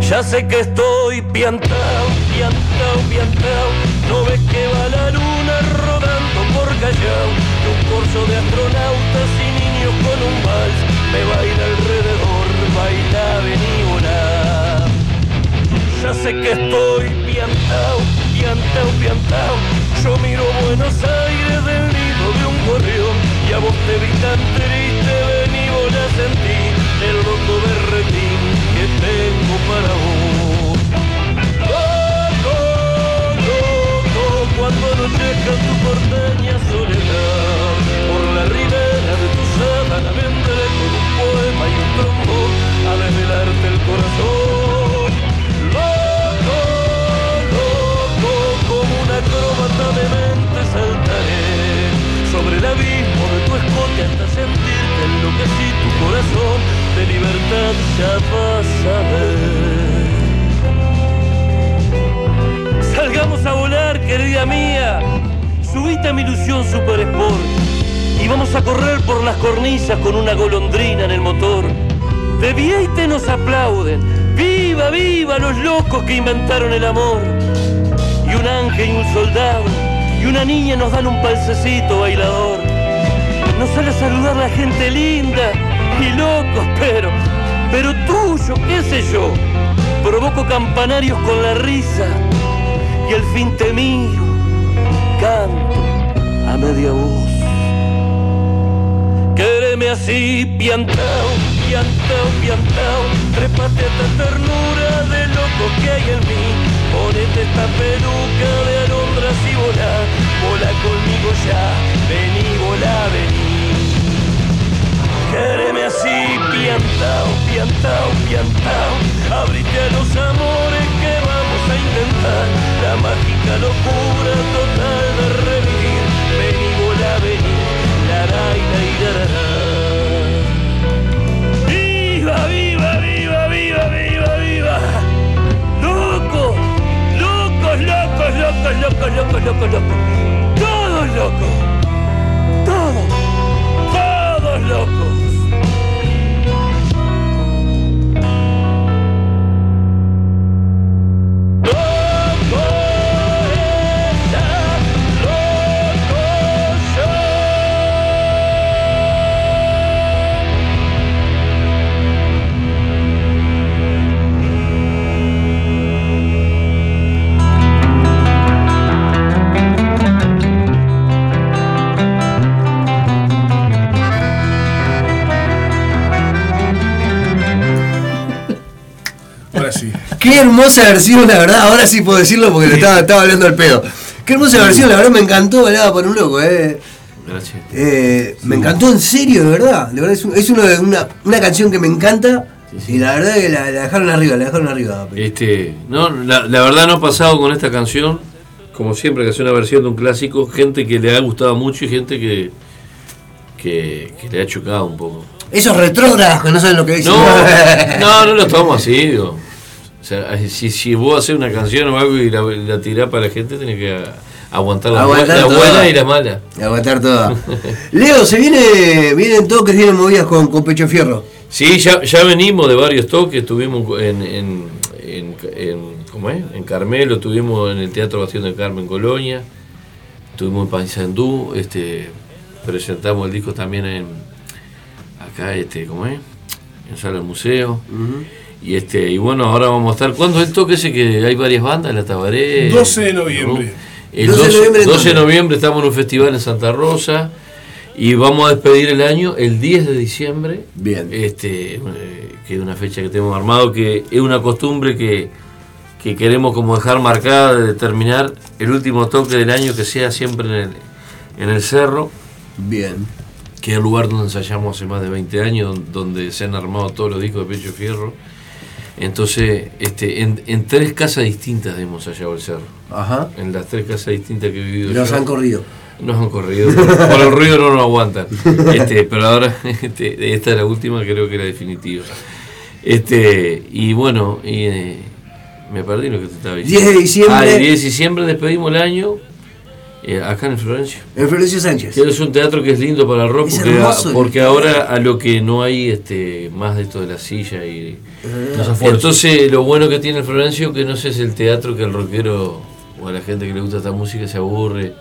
Ya sé que estoy piantao, piantao, piantao. No ves que va la luna rodando por Callao. Y un corso de astronautas y niños con un vals me baila alrededor, baila, vení. Ya sé que estoy piantao, piantao, piantao. Yo miro Buenos Aires del nido de un gorrión y a vos te vi tan triste, vení, volá, sentí el loco berretín que tengo para vos. Loco, loco, cuando anochezca tu porteña soledad, por la ribera de tu sábana vendré con un poema y un trombón a desvelarte el corazón. Corazón de libertad ya vas a ver. Salgamos a volar, querida mía. Subite a mi ilusión Super Sport y vamos a correr por las cornisas con una golondrina en el motor. De Vieite nos aplauden. ¡Viva, viva los locos que inventaron el amor! Y un ángel y un soldado y una niña nos dan un palcecito bailador. Nos sale a saludar la gente linda y locos, pero, pero tuyo, qué sé yo. Provoco campanarios con la risa y al fin te miro, canto a media voz. Quéreme así, piantao, piantao, piantao, trépate esta ternura de loco que hay en mí. Ponete esta peluca de alondras y volá, volá conmigo ya, vení, volá, vení. Quéreme así, piantao, piantao, piantao. Abrite a los amores que vamos a intentar. La mágica locura total de revivir. Vení, volá, vení. La, la, la. ¡Viva, viva, viva, viva, viva, viva! ¡Loco! ¡Locos, locos, locos, locos, locos, locos, locos! ¡Todos locos! ¡Todos! ¡Todos locos! Qué hermosa versión, la verdad. Ahora sí puedo decirlo porque le estaba, estaba hablando al pedo. Qué hermosa versión, la verdad me encantó, bailaba por un loco, eh. Gracias. Eh, me encantó en serio, de verdad. De verdad es, un- es uno de- una, una canción que me encanta. Y la verdad que la, la dejaron arriba, la dejaron arriba. Este, no, la, la verdad no ha pasado con esta canción, como siempre que hace una versión de un clásico, gente que le ha gustado mucho y gente que, que, que le ha chocado un poco. Esos retrógrados que no saben lo que dicen. No, no, no lo tomamos así, digo. O sea, si, si vos haces una canción o algo y la, la tirás para la gente, tenés que aguantar la, Aguantar la buena y la mala. Aguantar toda. Leo, se viene, vienen toques, vienen movidas con, con Pecho Fierro. Sí, ya, ya venimos de varios toques, estuvimos en, en, en, en- ¿cómo es? en Carmelo, estuvimos en el Teatro Bastión del Carmen Colonia, estuvimos en Paysandú, este, presentamos el disco también en acá, este, ¿cómo es? En Sala del Museo. Y este, y bueno, ahora vamos a estar. ¿Cuándo es el toque ese que hay varias bandas? La Tabaré. 12 de noviembre. El 12 de 12, noviembre, 12 de ¿dónde? noviembre estamos en un festival en Santa Rosa y vamos a despedir el año el 10 de diciembre. Bien. Este, eh, que es una fecha que tenemos armado, que es una costumbre que, que queremos como dejar marcada de terminar el último toque del año que sea siempre en el, en el cerro, Bien. que es el lugar donde ensayamos hace más de 20 años, don- donde se han armado todos los discos de Pecho Fierro. Entonces, este, en, en tres casas distintas hemos ensayado el cerro. Ajá. En las tres casas distintas que he vivido. Nos yo. han corrido. Nos han corrido. Por el ruido no nos aguantan. Este, pero ahora, este, esta es la última, creo que la definitiva. Este, y bueno, y, eh, me perdí lo que te estaba diciendo. 10 de diciembre. Ah, el 10 de diciembre despedimos el año eh, acá en Florencio. En Florencio Sánchez. Que es un teatro que es lindo para el rock Es porque, hermoso ahora a lo que no hay este más de esto de la silla y Los aforos. entonces lo bueno que tiene el Florencio que no sé es el teatro que el rockero o a la gente que le gusta esta música se aburre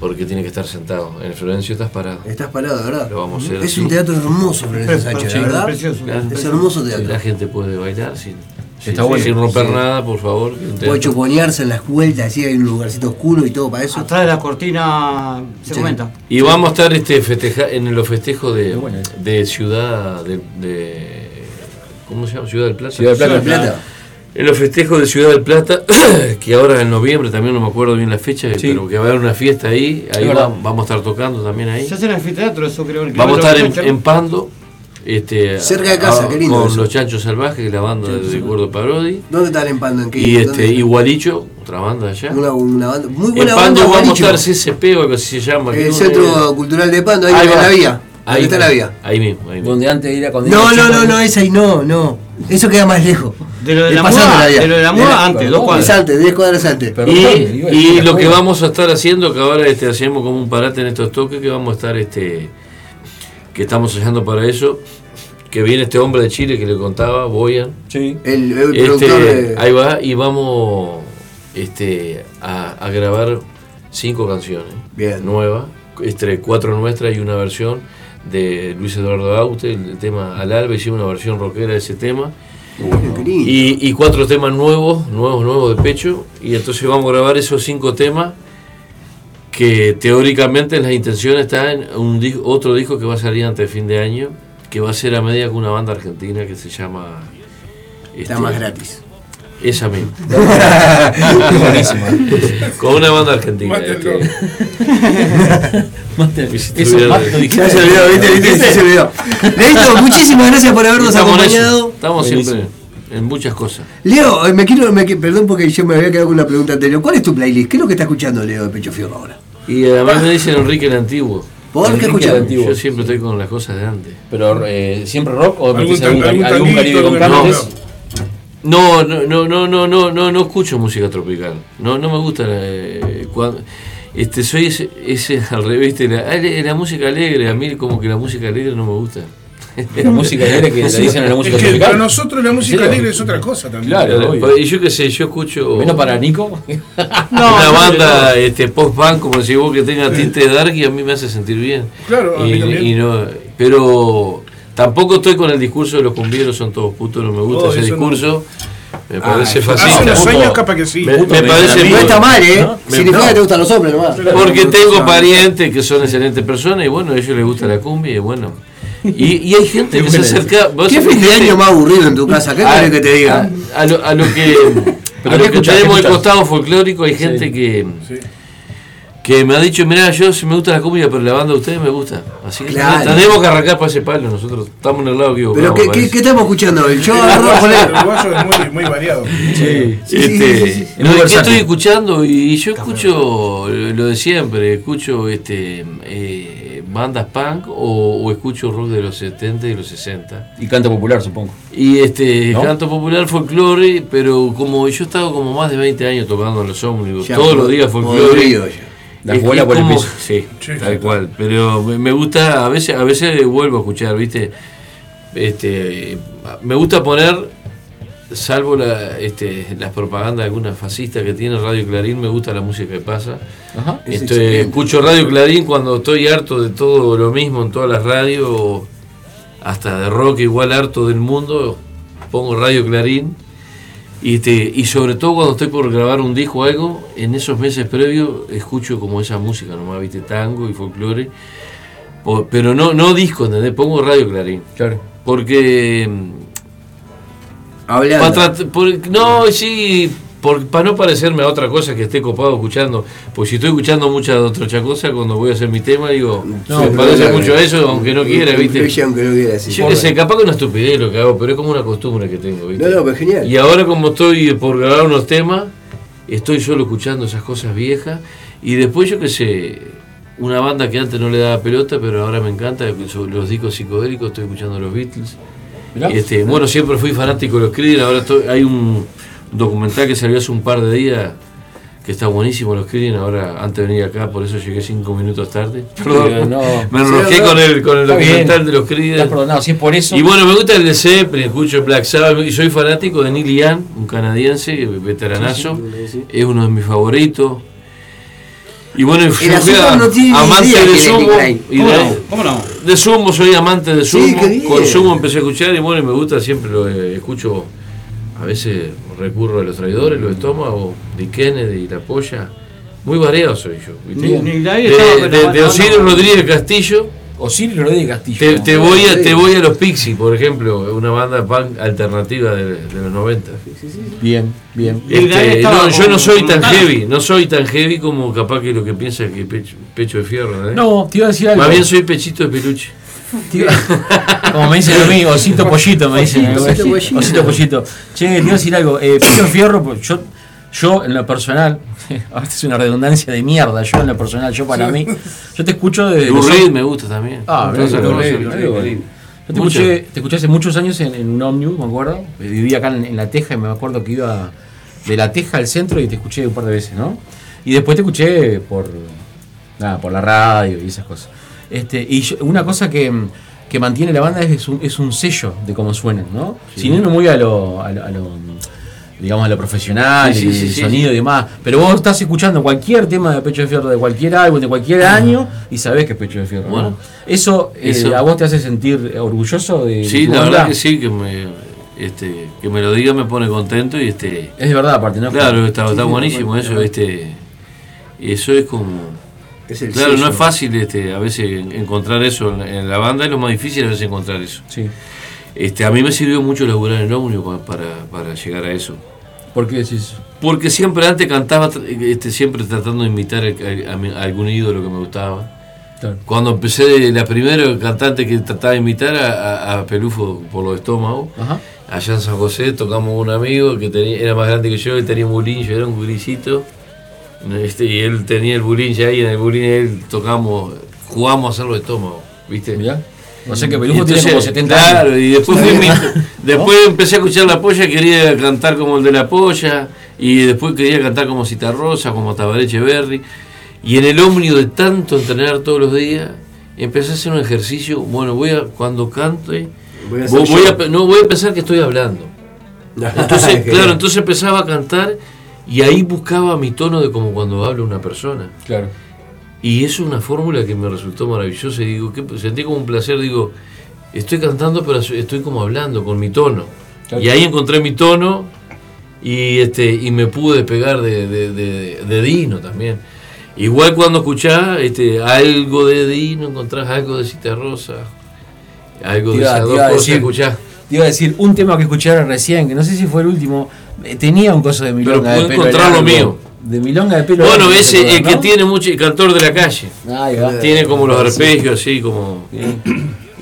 porque tiene que estar sentado. En el Florencio estás parado. Estás parado, verdad. Lo vamos a hacer Es así. un teatro hermoso, Florencio Sánchez, verdad. precioso. Claro. Es hermoso Si teatro. la gente puede bailar sin, sin, Está bueno. sin romper Sí. nada, por favor. Puede chuponearse en las vueltas, así hay un lugarcito oscuro y todo para eso. Atrás de la cortina se Sí. comenta. Y vamos a estar este festeja en los festejos de, de ciudad de, de- ¿cómo se llama? Ciudad del Plata. Ciudad del Plata. Ciudad del Plata. En los festejos de Ciudad del Plata, que ahora en noviembre también no me acuerdo bien la fecha, Sí. pero que va a haber una fiesta ahí, ahí va- vamos a estar tocando también ahí. Se hace en el anfiteatro, eso creo. que Vamos a estar en Pando, este, Cerca de casa, a- qué lindo con eso. los Chanchos Salvajes, la banda de Gordo Parodi, ¿Dónde está el empando? ¿En qué? y este ¿Dónde? Igualicho, otra banda allá. Una, una banda, muy En buena Pando banda, vamos a Gualicho. estar CCP o algo así se llama. El no- Centro Cultural de Pando, ahí, Ahí en la vía. Ahí Ahí está la vía. Ahí mismo, ahí mismo. Donde antes era cuando No, no, no, no, es ahí, no, no. Eso queda más lejos. De lo de la vía. de lo de la muda Era- antes, dos Es cuadras. antes, 10 cuadras antes. Perdón, Y, y lo que vamos a estar haciendo, que ahora este, hacemos como un parate en estos toques, que vamos a estar, este que estamos ensayando para eso, que viene este hombre de Chile que le contaba, Boyan, Sí. El, el este, productor de. ahí va, y vamos este, a, a grabar cinco canciones Bien. nuevas, este, cuatro nuestras y una versión de Luis Eduardo Aute, el tema Al Alba, hicimos una versión rockera de ese tema. Bueno. Y, y cuatro temas nuevos, nuevos, nuevos de pecho. Y entonces vamos a grabar esos cinco temas que teóricamente en las intenciones está en un otro disco que va a salir antes de fin de año, que va a ser a media con una banda argentina que se llama... Está este, más gratis. Esa misma. Buenísima. con una banda argentina. Mátenlo. este. Mate- Viste, Eso tuviera- más lo dijiste. Ya se olvidó, ¿viste? ¿Viste? Ya se olvidó. Leito, muchísimas gracias por habernos Estamos acompañado. Estamos Buenísimo. siempre en muchas cosas. Leo, eh, me quiero, me, perdón porque yo me había quedado con una pregunta anterior. ¿Cuál es tu playlist? ¿Qué es lo que está escuchando Leo de Pecho Fierro ahora? Y además me dicen Enrique el Antiguo. ¿Por qué escuchas? el Antiguo. Yo siempre estoy con las cosas de antes. Pero eh, siempre rock o Algún algún, algún caribe con cosa. No, no, no, no, no, no, no, no escucho música tropical. No, no me gusta. eh, cuando, este, soy ese, ese al revés. de La, la, la música alegre, a mí como que la música alegre no me gusta. La música alegre que le dicen a la música Es que para nosotros la música alegre es otra cosa también. Claro. obvio. Y yo qué sé, yo escucho Menos para Nico. una banda este, post-punk, como decís vos, que tenga tinte de dark y a mí me hace sentir bien. Claro, a mí Y, también. y no, pero tampoco estoy con el discurso de los cumbieros son todos putos, no me gusta Oh, ese no. discurso. Me Ah, parece eso- fascista. Hace unos años capaz que sí. Me, me Puto, parece me- No está mal, ¿eh? ¿no? Significa no. que te gustan los hombres nomás. Porque tengo parientes que son excelentes personas y bueno, a ellos les gusta la cumbia y bueno. Y, y hay gente que se acerca. vos ¿Qué fin de año más aburrido en tu casa? ¿Qué a, querés que te diga? A, a lo, a lo que, Pero a ¿qué lo que escuchás? tenemos ¿Qué el costado folclórico, hay gente que, Sí. que me ha dicho, mirá, yo sí me gusta la cumbia, pero la banda de ustedes me gusta. Así que Claro. tenemos que arrancar para ese palo, nosotros estamos en el lado que ¿Pero qué, qué, qué estamos escuchando hoy? Yo agarro El uruguayo es muy, muy variado. Sí. Sí, Este, sí, sí, sí. no, Muy ¿qué versátil. estoy escuchando? Y yo escucho lo de siempre, escucho este eh, bandas punk o, o escucho rock de los 70 y los 60. Y canto popular, supongo. Y este ¿No? canto popular, folclore, pero como yo he estado como más de 20 años tocando en los ómnibus, Ya, todos los días folclore. La es por el piso. Sí, Sí, tal sí. cual. Pero me, me gusta, a veces, a veces vuelvo a escuchar, ¿viste? Este, me gusta poner, salvo la, este, las propagandas de algunas fascistas que tiene Radio Clarín, me gusta la música que pasa. Ajá. Es Este, excelente. escucho Radio Clarín cuando estoy harto de todo lo mismo en todas las radios, hasta de rock igual harto del mundo, pongo Radio Clarín. Y, este, y sobre todo cuando estoy por grabar un disco o algo, en esos meses previos escucho como esa música nomás, viste, tango y folclore. Pero no, no disco, ¿entendés? Pongo Radio Clarín. Claro. Porque Hablando. Por- no, sí, para no parecerme a otra cosa que esté copado escuchando. Pues si estoy escuchando mucha otra cosa, cuando voy a hacer mi tema, digo, No, me parece mucho a eso, aunque no quiera, ¿viste? Aunque no quiera, sí. Yo qué sé, capaz que una estupidez lo que hago, pero es como una costumbre que tengo, ¿viste? No, no, pero genial. Y ahora como estoy por grabar unos temas, estoy solo escuchando esas cosas viejas y después yo qué sé, una banda que antes no le daba pelota, pero ahora me encanta, los discos psicodélicos, estoy escuchando los Beatles. Este, bueno, siempre fui fanático de los Creedence, ahora estoy- hay un documental que salió hace un par de días que está buenísimo los Creedence, ahora antes de venir acá, por eso llegué cinco minutos tarde. Perdón, no. me enrosqué no, con el, con el bien. documental de los perdonado, si es por eso. Y bueno, me gusta el de Zeppelin, escucho el Black Sabbath y soy fanático de Neil Young, un canadiense, veteranazo, es uno de mis favoritos. Y bueno, yo fui azúcar a- no tiene amante de y ¿Cómo de, no? ¿Cómo no? de Sumo soy amante de Sí, Sumo, qué bien. con Sumo empecé a escuchar y bueno, me gusta, siempre lo eh, escucho, a veces recurro a los traidores, los estómagos, de Kennedy, la polla, muy variado soy yo. ¿viste? Ni- ni ahí de, de, de Osiris. Rodríguez Castillo, Osiris Rodríguez Castillo. te, te voy a, te voy a los Pixies, por ejemplo, una banda punk alternativa de, de los 90. Bien, bien. De Este, no, yo no soy tan heavy, no soy tan heavy como capaz que lo que piensa que pecho, pecho de fierro. ¿eh? No, te iba a decir algo. Más bien soy pechito de peluche. Como me dicen a mí, osito pollito, me dicen. Osito pollito. Osito pollito. Che, te iba a decir algo. Eh, Pecho Fierro, pues, yo, yo en lo personal, es una redundancia de mierda, yo en lo personal, yo para mí, yo te escucho de. Reed me gusta también. Ah, esas Lou Reed. Yo te escuché, te escuché hace muchos años en, en un ómnibus, me acuerdo. Vivía acá en, en La Teja y me acuerdo que iba de La Teja al centro y te escuché un par de veces, ¿no? Y después te escuché por, nada, por la radio y esas cosas. Este, y yo- una cosa que, que mantiene la banda es un, es un sello de cómo suenan, ¿no? Si no, muy a lo, a lo- a lo, digamos, a lo profesional, Sí, sí, el sí, sí, sonido y demás. Pero vos estás escuchando cualquier tema de Pecho de Fierro, de cualquier álbum, de cualquier año, y sabés que es Pecho de Fierro. ¿no? Bueno. eso, eh, Eso. a vos te hace sentir orgulloso de Sí, la verdad que sí, que me, este, que me lo diga me pone contento y este. Es de verdad, aparte, ¿no? Claro, está, está buenísimo eso, este. Eso es como. Es el Claro, no es fácil este, a veces en- encontrar eso en, en la banda, es lo más difícil a veces encontrar eso. Sí. Este, a mí me sirvió mucho laburar en el ómnibus pa- para, para llegar a eso. ¿Por qué decís? Porque siempre antes cantaba, este, siempre tratando de imitar a, a a algún ídolo que me gustaba. Claro. Cuando empecé, la primera cantante que trataba de imitar a, a- Pelufo por los estómagos, Ajá. allá en San José tocamos un amigo que tenía, era más grande que yo, él tenía un bulín, yo era un guricito, este, y él tenía el bulín ya ahí, en el bulín él tocamos, jugamos a hacer los estómagos, ¿viste? Mirá. O sea que Pelufo tiene entonces, como 70 claro, años. y después, fui después empecé a escuchar la polla, quería cantar como el de la polla, y después quería cantar como Citarrosa, como Tabaré Echeverry. Y en el ómnibus de tanto entrenar todos los días, empecé a hacer un ejercicio. Bueno, voy a, cuando cante, Voy a voy, voy no, voy a pensar que estoy hablando. Entonces, claro, entonces empezaba a cantar y ahí buscaba mi tono de como cuando habla una persona. Claro. Y es una fórmula que me resultó maravillosa. Y digo, que sentí como un placer, digo, estoy cantando, pero estoy como hablando con mi tono. Claro. Y ahí encontré mi tono y este y me pude pegar de, de, de- de Dino también. Igual cuando escuchás este, algo de Dino, encontrás algo de Cita Rosa. Algo de esas dos iba a cosas decir- escuchá. Te iba a decir un tema que escucharon recién, que no sé si fue el último. eh, Tenía un coso de milonga puedo de pelo encontrar lo mío. De milonga de pelo Bueno, ese ¿te el que no? tiene mucho, el cantor de la calle. Ahí va. Tiene como los arpegios así, como.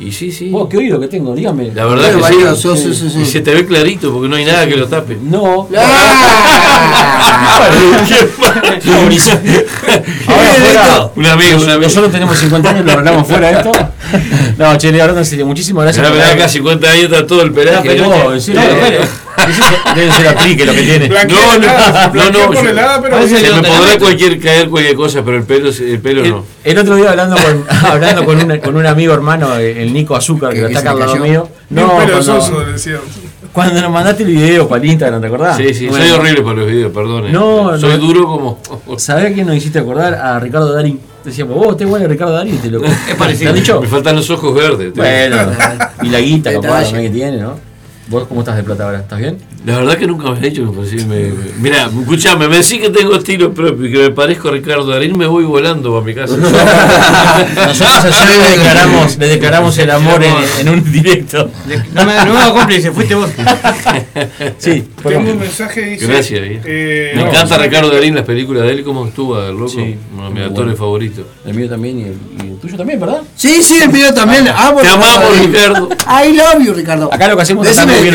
Y sí, sí. Vos, qué oído que tengo, dígame. La verdad que sí. sí, sí, sí. Y se te ve clarito porque no hay nada que lo tape. No. Ahora fuera. Un amigo, un amigo. Nosotros tenemos 50 años, lo arreglamos fuera de esto. No, che, hablando en serio, muchísimas gracias. La verdad, acá 50 años está todo el pelaje. No, Debe ser aplique lo que tiene. No, no, no, no, helada, pero se me podrá cualquier, caer cualquier cosa, pero el pelo, el pelo El, no. el otro día hablando con, hablando con, un, con un amigo hermano, el Nico Azúcar, que ¿Que- lo está acá al lado mío. No, perezoso, cuando, le decía. cuando nos mandaste el video para el Instagram, ¿te acordás? Sí, sí, Bueno, soy horrible para los videos, perdón. No, soy no. duro como. ¿Sabés a quién nos hiciste acordar? A Ricardo Darín. Decíamos, vos, te igual a Ricardo Darín, te lo. Es parecido. ¿Te han dicho? Me faltan los ojos verdes. te- Bueno, y la guita, capaz, que tiene, ¿no? ¿Vos cómo estás de plata ahora? ¿Estás bien? La verdad que nunca me hecho, me parece- me, me- Mira, escuchame, me decís que tengo estilo propio y que me parezco a Ricardo Darín, me voy volando para mi casa. Nosotros ayer le declaramos, le declaramos el amor en, en un directo. No me, no me hago cómplice, fuiste vos. Sí, Tengo un mensaje que dice. Gracias, eh. me no, encanta ¿sabes Ricardo Darín, las películas de él, cómo actúa, el loco. Sí, Uno de mis actores bueno. favoritos. El mío también y el, y el tuyo también, ¿verdad? Sí, sí, el mío también. Amo Te a amamos, Ricardo. I love you, Ricardo. Acá lo que hacemos es bien.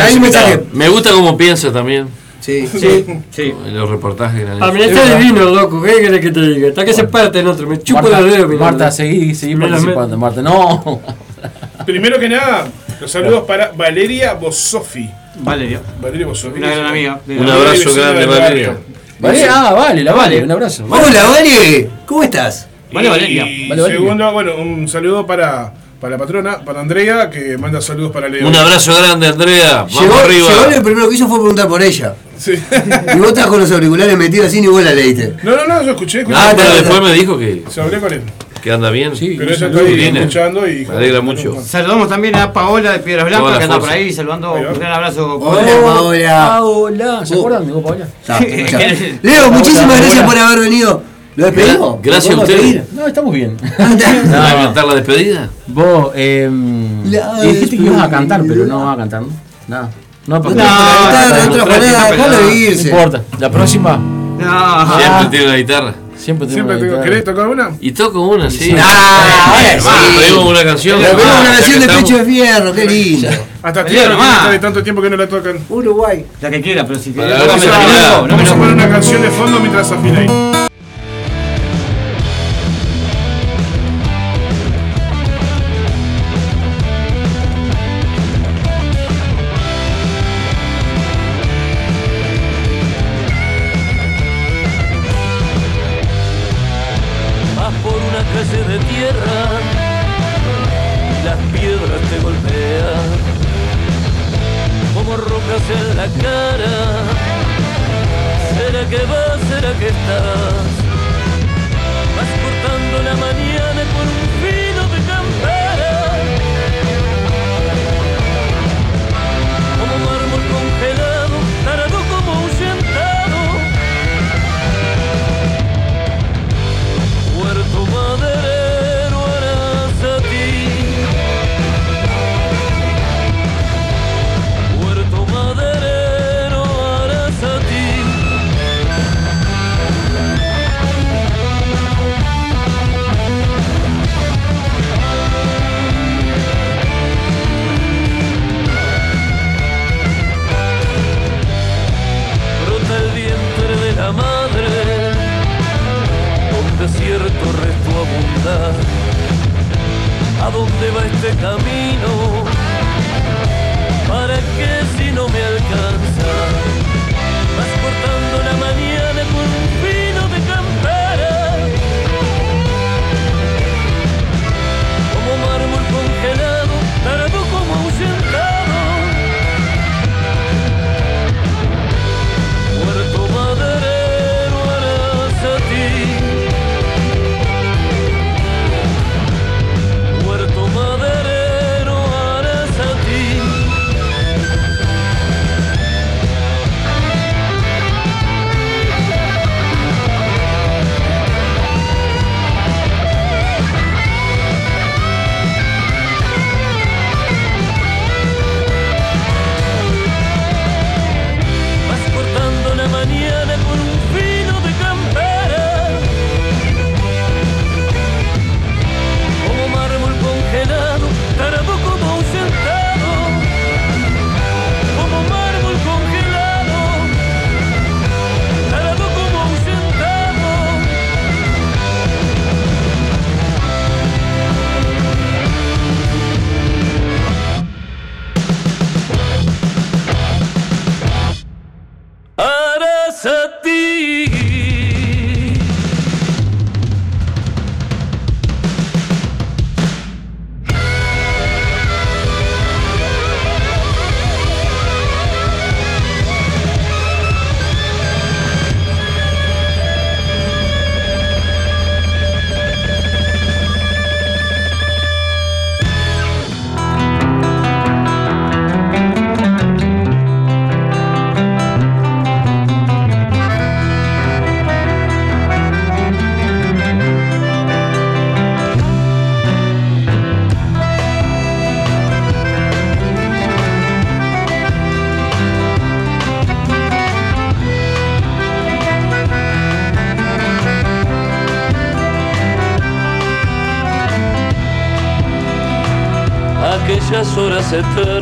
Me gusta cómo piensa también, Sí. Sí, sí. en los reportajes que han A hecho. mí está divino, loco. ¿Qué querés que te diga? Está que se parte en otro. Me chupo Marta, los dedos. mirando. Marta, seguí, seguí participando, Marta. No. Primero que nada, los saludos para Valeria Bosofi. Valeria. Valeria Bosofi. Una gran amiga. Un abrazo grande, Valeria. barrio. Vale, ah, vale, la vale, un abrazo. Hola, Vale. ¿Cómo estás? Valeria. Vale, Valeria. segundo, bueno, un saludo para, para la patrona, para Andrea, que manda saludos para Leo. Un abrazo grande, Andrea. Vamos Llegó, arriba. llegó y lo primero que hizo fue preguntar por ella. Sí. Y vos estás con los auriculares metidos así ni vos la leíste. No, no, no, yo escuché, escuché. Ah, pero después me dijo que, Se hablé con él. que anda bien. Sí. Pero ella está ahí Irene. escuchando y. Me alegra mucho. Saludamos también a Paola de Piedras Blancas, la que anda por ahí saludando. Un gran abrazo. Hola, Paola. Paola, ¿se Oh. acuerdan de vos, Paola? Leo, muchísimas gracias por haber venido. ¿Lo despedimos? Gracias ¿Lo a podemos ustedes. No, estamos bien. despedir? ¿Vas a cantar la despedida? Vos, eh, La dijiste que ibas a cantar, pero no vas a cantar, ¿no? Nada. No, No para trajo la guitarra, no no déjalo no. No irse. importa. La próxima, No. Siempre tiene la guitarra. siempre Siempre una tengo. guitarra. ¿Querés tocar una? Y toco una, sí. Ah, sí. Pedimos una canción. Le pedimos Ah, una canción de pecho de fierro, qué lindo. Hasta tierra que de tanto tiempo que no la tocan. Uruguay. La que quiera, pero si querés. no Vamos a poner una canción de fondo mientras afina aquellas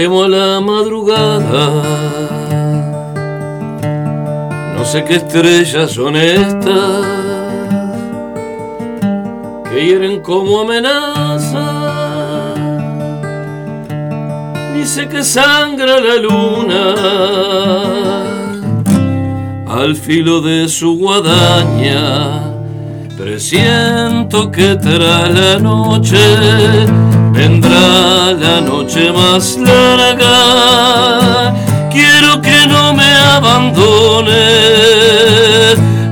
temo a la madrugada, no sé qué estrellas son estas que hieren como amenaza, ni sé que sangra la luna al filo de su guadaña. Presiento que tras la noche vendrá la noche más larga. Quiero que no me abandones,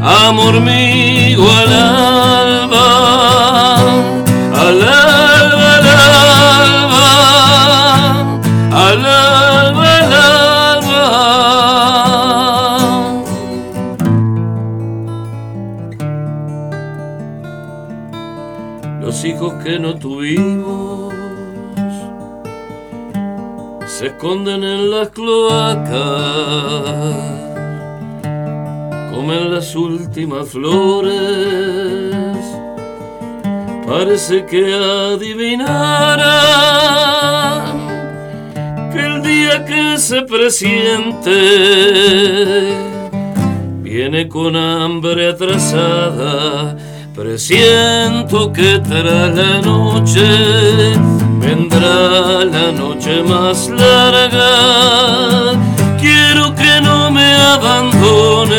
amor mío, al alba, al alba, cloacas, comen las últimas flores. Parece que adivinaran que el día que se presiente viene con hambre atrasada. Presiento que tras la noche vendrá la noche más larga. Quiero que no me abandones,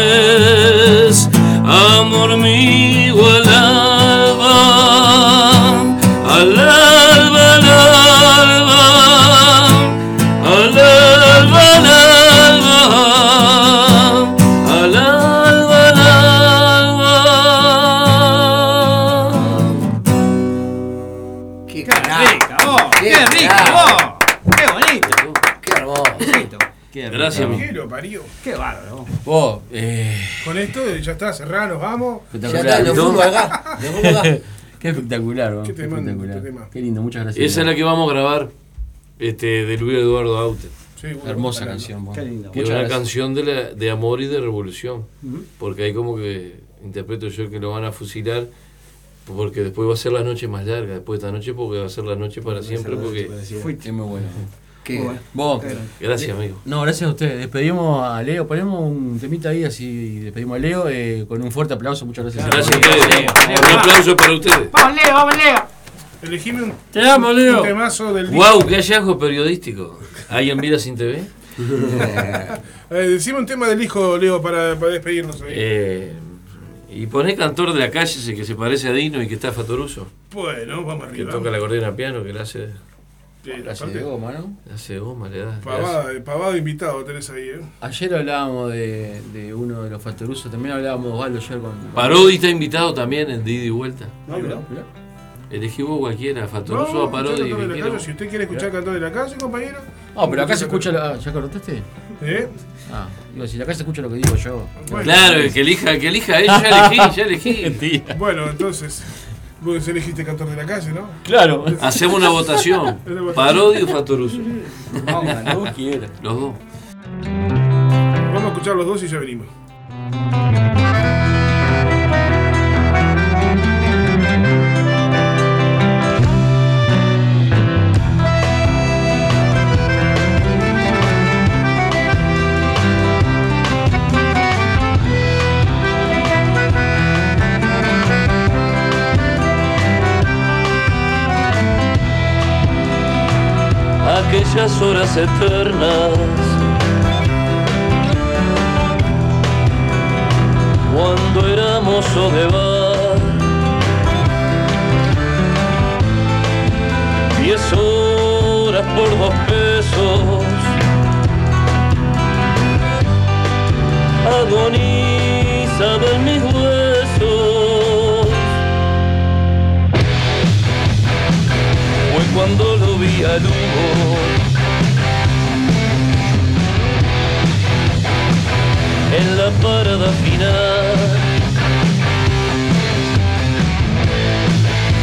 amor mío, al alba, Gracias, ¿Qué lo parió? ¡Qué bárbaro! Vos, eh, Con esto ya está, cerrada, nos vamos. Ya espectacular. está, nos fuimos acá. Qué espectacular, vos, Qué qué tema, espectacular. qué tema. Qué lindo, muchas gracias. Esa es la que vamos a grabar este, de Luis Eduardo Aute. Sí, bueno, Hermosa canción, vos. Qué lindo. Que es una gracias. canción de, la- de amor y de revolución. Porque hay como que interpreto yo que lo van a fusilar. Porque después va a ser la noche más larga. Después de esta noche, porque va a ser la noche para siempre. Porque Qué muy bueno. Qué- Vos, Gracias, amigo. no, gracias a ustedes. Despedimos a Leo, ponemos un temita ahí, así despedimos a Leo eh, con un fuerte aplauso. Muchas gracias. Gracias a ustedes. Un aplauso para ustedes. ¡Vamos, Leo! ¡Vamos, Leo! Elegime un, Te amo, un Leo. temazo del ¡Wow! ¡Qué hallazgo periodístico! ¿Hay en Vida sin TV? Eh, decime un tema del hijo, Leo, para, para despedirnos. ahí. Eh, y poné cantor de la calle, ese que se parece a Dino y que está Fatoruso. Bueno, vamos Que arriba. toca la cordera piano, que la hace, Gracias aparte, de goma, ¿no? la hace goma, le da. le hace- pavada, pavado invitado tenés ahí, ¿eh? Ayer hablábamos de, de uno de los Fatorusos, también hablábamos de Osvaldo ayer con. Parodi está invitado también en Didi y Vuelta. No, mirá, mirá. Elegí vos cualquiera, Fatoruso No, a Parodi. de la Si usted quiere escuchar Cantor de la Calle, compañero. No, pero acá se escucha. La, ah, ¿Ya cortaste? ¿Eh? Ah, a decir, acá se escucha lo que digo yo. Bueno, Claro, el que elija, el que elija, él, ya elegí, ya elegí. Bueno, entonces, vos elegiste Cantor de la Calle, ¿no? Claro. Hacemos una votación. Parodi o Fatoruso. Vos quieras. Los dos. Vamos a escuchar los dos y ya venimos. Aquellas horas eternas. Cuando éramos Odebar, diez horas por dos pesos, agonizaban mis huesos. Fue cuando lo vi al humo. En la parada final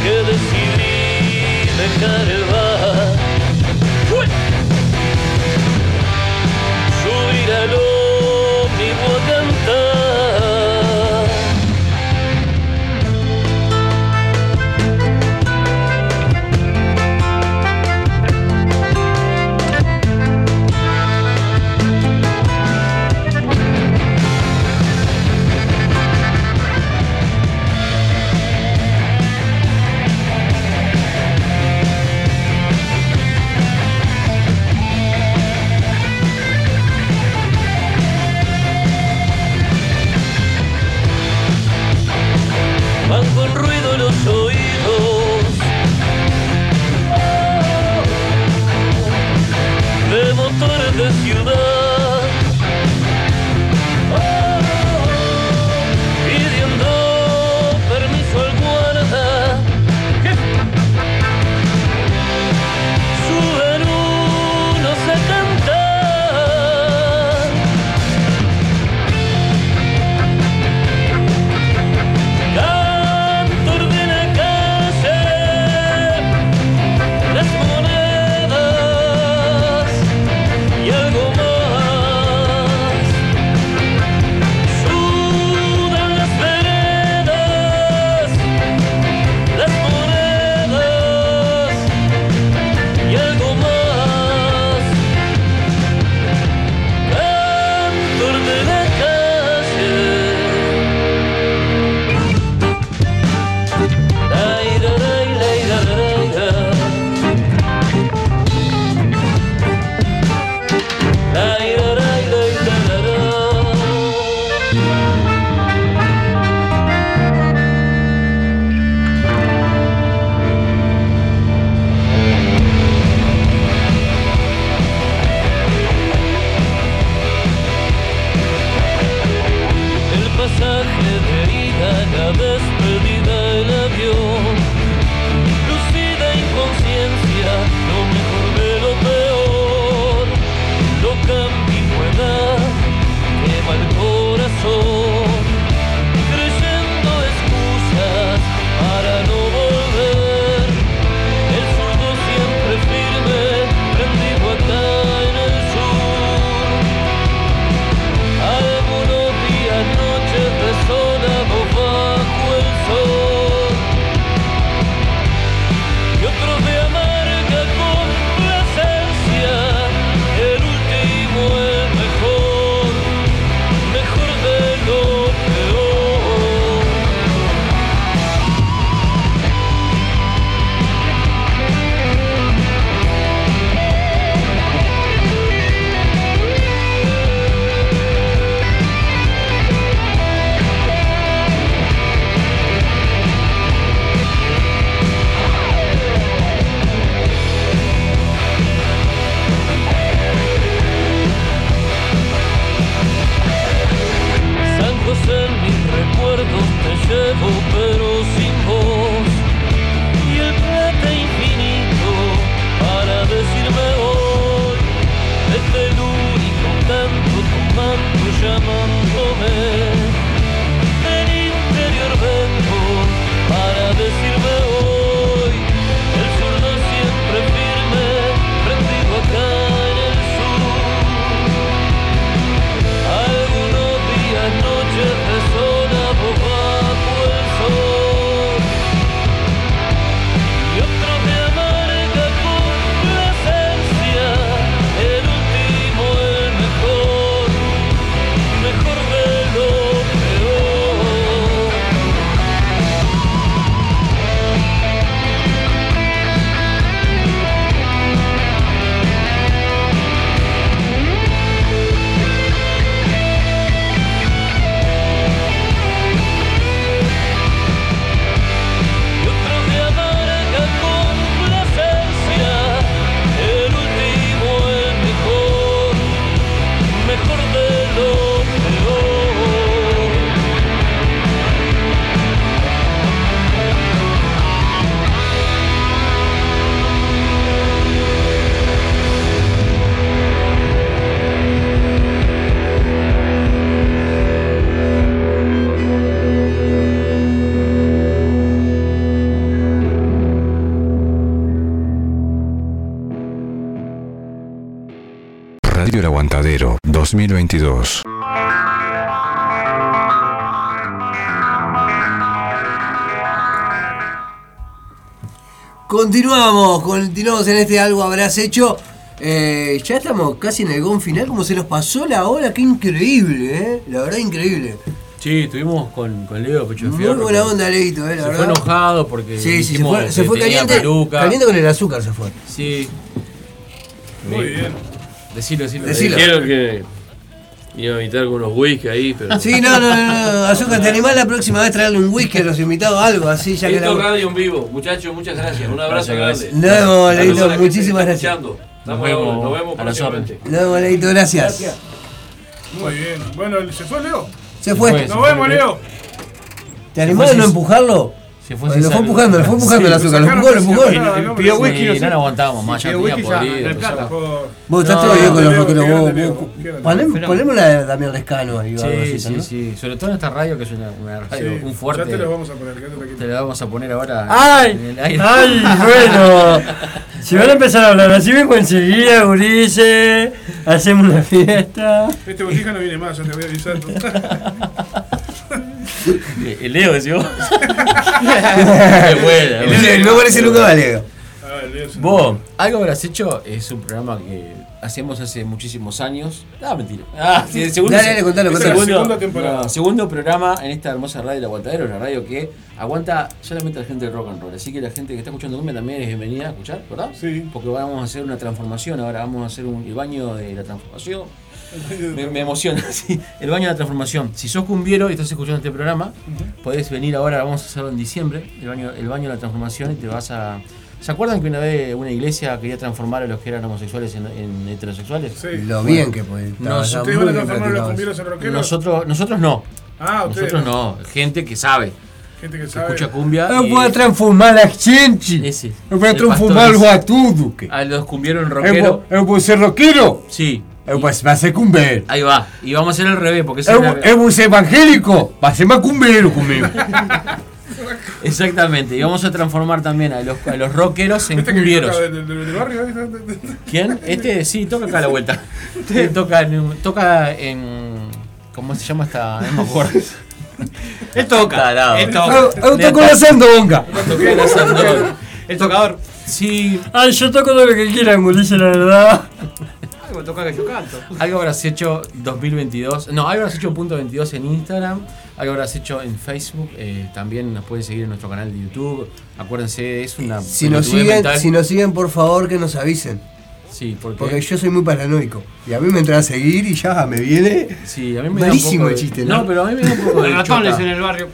que decidí dejar el bar. Fisherman woman. 2022. Continuamos, continuamos en este algo habrás hecho. Eh, ya estamos casi en el gol final, como se nos pasó la hora, qué increíble, ¿eh? La verdad increíble. Sí, estuvimos con, con Leo Pecho Muy Fierro. buena onda, Leito, eh, la Se verdad. fue enojado porque Sí, sí, se fue, se fue caliente, peluca. caliente con el azúcar se fue. Sí. Muy bien. Decilo, decilo. Decilo. dijeron que iba a invitar con unos whisky ahí, pero. Sí, no, no, no, no, azúcar, te animás la próxima vez traerle un whisky a los invitados, algo así, ya que Esto es la... radio en vivo, muchachos, muchas gracias. Un abrazo Gracias, grande. gracias. No, A Leito, toda la gente muchísimas que gracias. escuchando. Nos vemos nos vemos a próximamente. No, Leito, gracias. Muy bien. Bueno, ¿se fue Leo? Se fue. fue. Nos vemos, Leo. ¿Te animás a no empujarlo? Se fue Lo fue empujando, lo fue empujando el azúcar, lo empujó, lo empujó. Pidió whisky, Sí, no no aguantábamos más, ya tenía podrido. Vos estás todo bien con los. Ponem- Ponemos la de Damián Rescano ahí, o algo Sí, así, sí, sí. Sobre todo en esta radio que es una, radio, un Ya fuerte. te lo vamos a poner. Te vamos a ahora ¡Ay! ¡Ay! Bueno, si van a empezar a hablar así, vengo enseguida, Urice. Hacemos una fiesta. Este botija no viene más, ya te voy avisando. Eh, El Leo, decís vos. Qué buena. El- el- No parece nunca Valero. Ah, Leo es un- Vos, algo habrás hecho es un programa que hacemos hace muchísimos años. Ah, mentira. Ah, sí, el segundo, Dale, dale, contalo, segunda temporada. no, segundo programa en esta hermosa radio El Aguantadero, una radio que aguanta solamente a la gente de rock and roll. Así que la gente que está escuchando cumbia también es bienvenida a escuchar, ¿verdad? Sí. Porque vamos a hacer una transformación ahora, vamos a hacer un, el baño de la transformación. Me, me emociona, sí. El baño de la transformación. Si sos cumbiero y estás escuchando este programa, podés venir ahora, vamos a hacerlo en diciembre, el baño, el baño de la transformación y te vas a. ¿Se acuerdan que una vez una iglesia quería transformar a los que eran homosexuales en, en heterosexuales? Sí. Lo bien que puede. No, está ¿Ustedes van a transformar a los cumbieros en rockeros? Nosotros, nosotros no. Ah, ustedes. Nosotros no. Gente que sabe, Gente que que sabe. escucha cumbia. Y- vou transformar a gente. Ese. Eu vou El transformar pastor a que- A los cumbieros en rockero. vou ser roqueiro. Sí. Eu vou, vai ser cumbeiro. Ahí va. Y vamos a hacer el revés, porque es vou- la- eu vou ser evangélico. Macumbeiro comigo. Exactamente. Y vamos a transformar también a los, a los rockeros en ¿Este que cumbieros. toca del, del- del barrio? ahí? ¿Quién? Este sí, toca acá a la vuelta. Este toca en, toca en. ¿Cómo se llama esta? No me acuerdo. Él toca. Él toca. toco na sandonga. La. El tocador. Sí, Ay, yo toco todo lo que quieran, Ulises, la verdad. Algo toca que yo canto. algo habrás hecho 2022. No, algo habrás hecho punto 22 en Instagram. Algo habrás hecho en Facebook. eh, también nos pueden seguir en nuestro canal de YouTube. Acuérdense, es una. Si nos, siguen, mental. si nos siguen, por favor, que nos avisen. Sí, porque. Porque yo soy muy paranoico. Y a mí me entra a seguir y ya me viene. Sí, a mí me da un Malísimo poco de- el chiste, ¿no? No, pero a mí me da un poco de. El ratón chota. es en el barrio.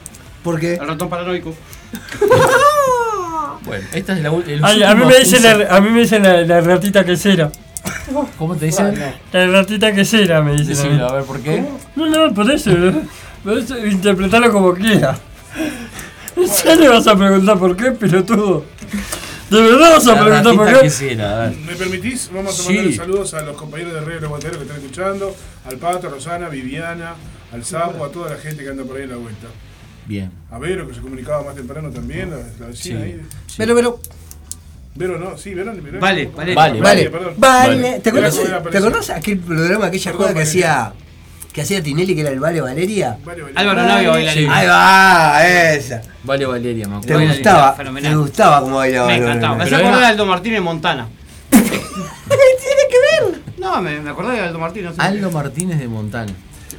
Porque El ratón paranoico. Bueno, esta es la Ay, a mí me dicen la, a mí me dicen la, la ratita quesera. ¿Cómo te dicen? La ratita quesera me dicen. Decilo, a ver por qué. No, no, por eso. ¿no? Por eso interpretarlo como quiera. Ya le vas a preguntar por qué, pelotudo. ¿De verdad vas a preguntar por ratita qué? ver. ¿Me permitís? Vamos a Sí. mandar saludos a los compañeros de Radio El Aguantadero que están escuchando, al Pato, a Rosana, a Viviana, al Sapo, a toda la gente que anda por ahí en la vuelta. Bien. A Vero, que se comunicaba más temprano también, la, la vecina Sí. ahí. Pero, pero, Vero no, sí, Vero, Vero. Vale, vale. Vale. vale, perdón. vale. ¿Te Vale. acordás. ¿te acordás aquel programa, aquella Perdón, joda que Valeria. hacía que hacía Tinelli, que era el Vale Valeria? Vale, vale. Álvaro Navio baila Sí. lindo. Ahí va, esa. Vale, Valeria, me ¿Te acuerdo. Baila gustaba? ¿Te gustaba cómo bailaba? Me encantaba. Me Pero hacía acordar era- de Aldo Martínez Montana. ¿Qué tiene que ver? No, me, me acordé de Aldo Martínez. no sé. Aldo Martínez de Montana.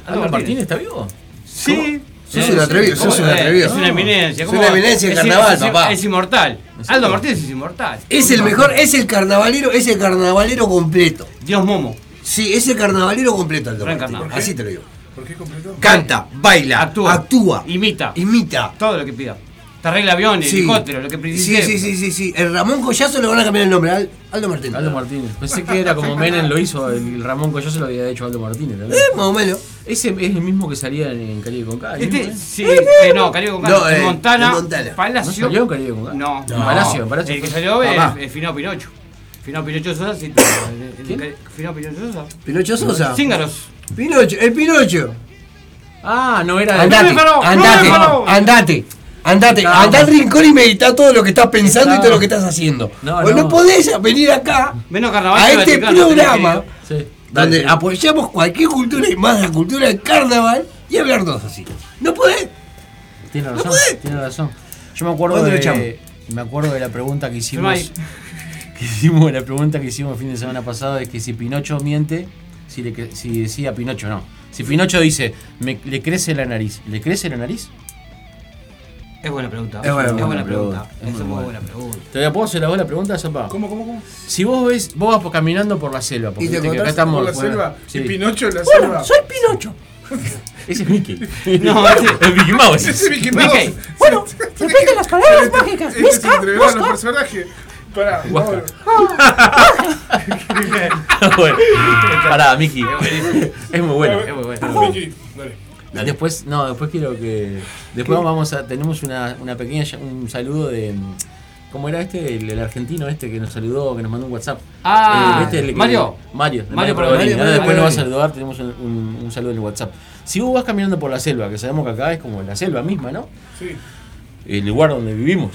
¿Aldo Martínez. Martínez está vivo? Sí. Sos un atrevido, sos un atrevido. Es una eminencia. Es una eminencia en Es- carnaval, es- papá. Es inmortal. Aldo Martínez es inmortal. Es el mejor, es el carnavalero, es el carnavalero completo. Dios Momo. Sí, es el carnavalero completo, Aldo Gran Martínez. Así te lo digo. ¿Por qué completo? Canta, baila, Actúa. actúa, Imita. imita. Todo lo que pida. Te arregla aviones, Sí. helicópteros, lo que Sí, sí, sí, sí, sí. El Ramón Collazo le van a cambiar el nombre. Al- Aldo Martínez. Aldo Martínez. Pensé que era como Menem lo hizo, el Ramón Collazo lo había hecho Aldo Martínez también. Eh, más o menos. Ese es el mismo que salía en, en Caribe con K. el mismo, Este, ¿eh? sí, eh, no, Caribe con No, en eh, Montana, Montana. ¿No Palacio. salió en Caribe con K? No, En Palacio, en Palacio. El que salió es, es Finado Pinocho. Finado Pinocho Sosa, sí. Finado Pinocho Sosa. Pinocho Sosa. Cíngaros. Pinocho, el Pinocho. Ah, no era Andate, me paró, no andate, me paró. andate. Andate, No. andá al rincón y medita todo lo que estás pensando y todo lo que estás haciendo. No, Vos no, no. podés venir acá Menos carnaval a este programa. Sí. donde apoyamos cualquier cultura y más la cultura del carnaval y hablarnos así. ¿No podés? Tiene ¿No razón, podés? tiene razón. Yo me acuerdo ¿Dónde lo de, me acuerdo de la pregunta que hicimos, que hicimos, la pregunta que hicimos el fin de semana pasado es que si Pinocho miente, si, le, cre- si decía Pinocho no. Si Pinocho dice, me, le crece la nariz, ¿le crece la nariz? Es buena pregunta. Es buena pregunta. pregunta. Es Es muy buena. buena pregunta. ¿Te puedo hacer la buena pregunta, Zapa? ¿Cómo, cómo, cómo? Si vos ves, vos vas por- caminando por la selva, porque ¿Y te acá estamos. Por la bueno, selva. sí. Y Pinocho en la selva. Soy Pinocho. Ese es Mickey. No, ese- es Mickey Mouse. Ese es Mickey Mouse. Mickey. Bueno, de las palabras mágicas. Este los personajes. Pará, bueno, pará, Mickey. Es muy bueno, es muy bueno. Mickey, dale. Después, no, después quiero que. Después vamos a. Tenemos una, una pequeña. Un saludo de. ¿Cómo era este? El, el argentino este que nos saludó, que nos mandó un WhatsApp. Ah, Eh, este, el que- Mario. Mario. Mario. Pergolini. Ahora Mario después nos va a saludar, tenemos un, un- un saludo en el WhatsApp. Si vos vas caminando por la selva, que sabemos que acá es como la selva misma, ¿no? Sí, El lugar donde vivimos,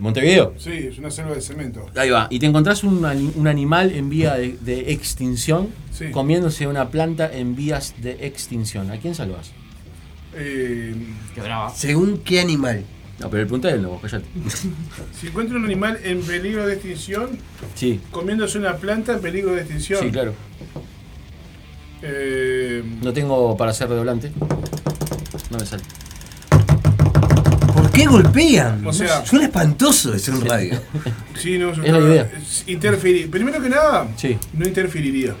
Montevideo. sí, es una selva de cemento. Ahí va. Y te encontrás un, un animal en vía de, de extinción Sí. comiéndose una planta en vías de extinción. ¿A quién salvas? Eh, Qué brava. ¿Según qué animal? No, pero el punto es el no, cállate. si encuentra un animal en peligro de extinción, Sí, comiéndose una planta en peligro de extinción. sí, claro. Eh, No tengo para hacer redoblante. No me sale. ¿Por qué golpean? O sea- Suena espantoso eso en radio. sí, no, Es la idea. Interferir. Primero que nada, Sí. no interferiría.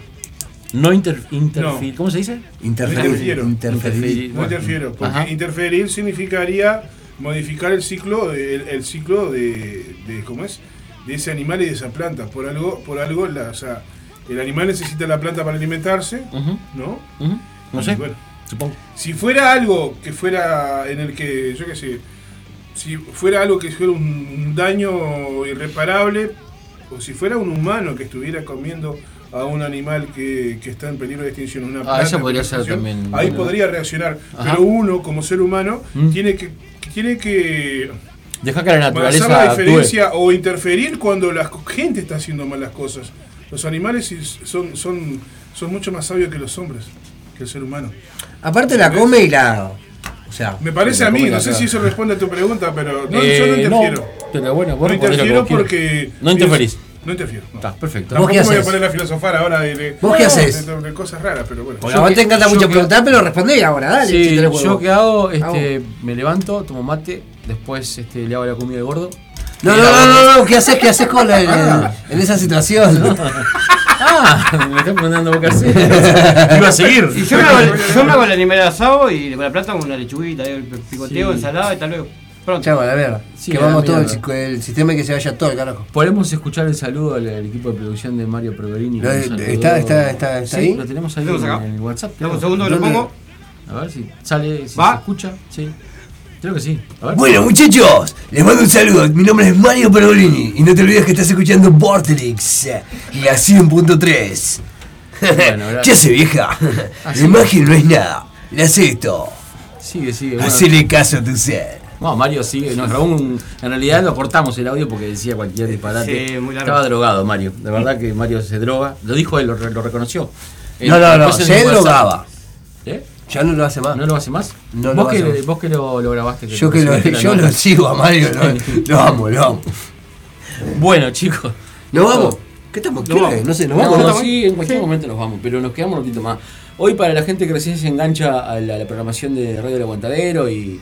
No inter, interferir. ¿Cómo se dice? Interferir. interfiero. Interferir. No interfiero, porque Ajá. interferir significaría modificar el ciclo, de- el, el ciclo de, de- ¿cómo es? De ese animal y de esa planta. Por algo, por algo, la, o sea, el animal necesita la planta para alimentarse, ¿no? No Y sé, bueno, supongo. si fuera algo que fuera en el que, yo qué sé, si fuera algo que fuera un, un daño irreparable, o si fuera un humano que estuviera comiendo a un animal que, que está en peligro de extinción, una Ah, planta podría ser también, Ahí bueno. podría reaccionar. Ajá. Pero uno, como ser humano, Mm. tiene que tiene que Deja que la hacer naturaleza la actúe. diferencia o interferir cuando la gente está haciendo malas cosas. Los animales son, son, son mucho más sabios que los hombres, que el ser humano. Aparte la come y la. O sea. Me parece la a mí, la no sé si eso responde a tu pregunta, pero no, Eh, yo no interfiero. pero bueno, vos no interfiero porque. No interferís. No interfiero. no. Está, perfecto. ¿Vos qué me voy a haces? poner a filosofar ahora de, de- ¿Vos qué de- haces? de- de cosas raras, pero bueno. Porque a vos te encanta yo mucho que- preguntar, pero respondé ahora, dale. Sí, si tenés huevo. yo que hago, este, me levanto, tomo mate, después este, le hago la comida de gordo. No, no, no, no, no, ¿qué haces? ¿Qué haces con la, en, en esa situación? Ah, me están mandando boca así. Iba a seguir. Y yo me hago, el- yo me hago el animal asado y con la plata con una lechuguita, ahí, el picoteo, Sí. ensalada y tal luego. Pronto. Chavo, la verga. Sí, que a la vamos todo el, sistema y que se vaya todo el carajo. Podemos escuchar el saludo al, al equipo de producción de Mario Lo- saludó. está- está- está- está Sí, ahí. Lo tenemos ahí ¿Tenemos en, el WhatsApp. Dame un segundo que lo pongo. A ver si sale, si ¿Va? se escucha. Sí. Creo que sí. A ver. Bueno, muchachos, les mando un saludo. Mi nombre es Mario Perolini y no te olvides que estás escuchando Vortex, la 100.3. Bueno, ya sé, vieja. Ah, La sí. imagen no es nada. La acepto. Sigue, sigue. Bueno, Hacele caso a tu ser. No, Mario sigue, grabó un. En realidad lo cortamos el audio porque decía cualquier disparate. Sí, muy largo. Estaba drogado Mario. De verdad que Mario se droga. Lo dijo él, lo, re- lo reconoció. Eh, No, no, no, se drogaba. ¿Eh? Ya no lo hace más. ¿No lo hace más? No lo ¿Vos, hace que, más. vos que lo, lo grabaste. Yo que lo, yo lo sigo a Mario, lo, lo amo, lo amo. Bueno, chicos. ¿Nos vamos? ¿Qué estamos? ¿Qué No, hora es? No sé, nos no, vamos. no, sí, en cualquier momento nos vamos, pero nos quedamos un ratito más. Hoy para la gente que recién se engancha a la, a la programación de Radio El Aguantadero y...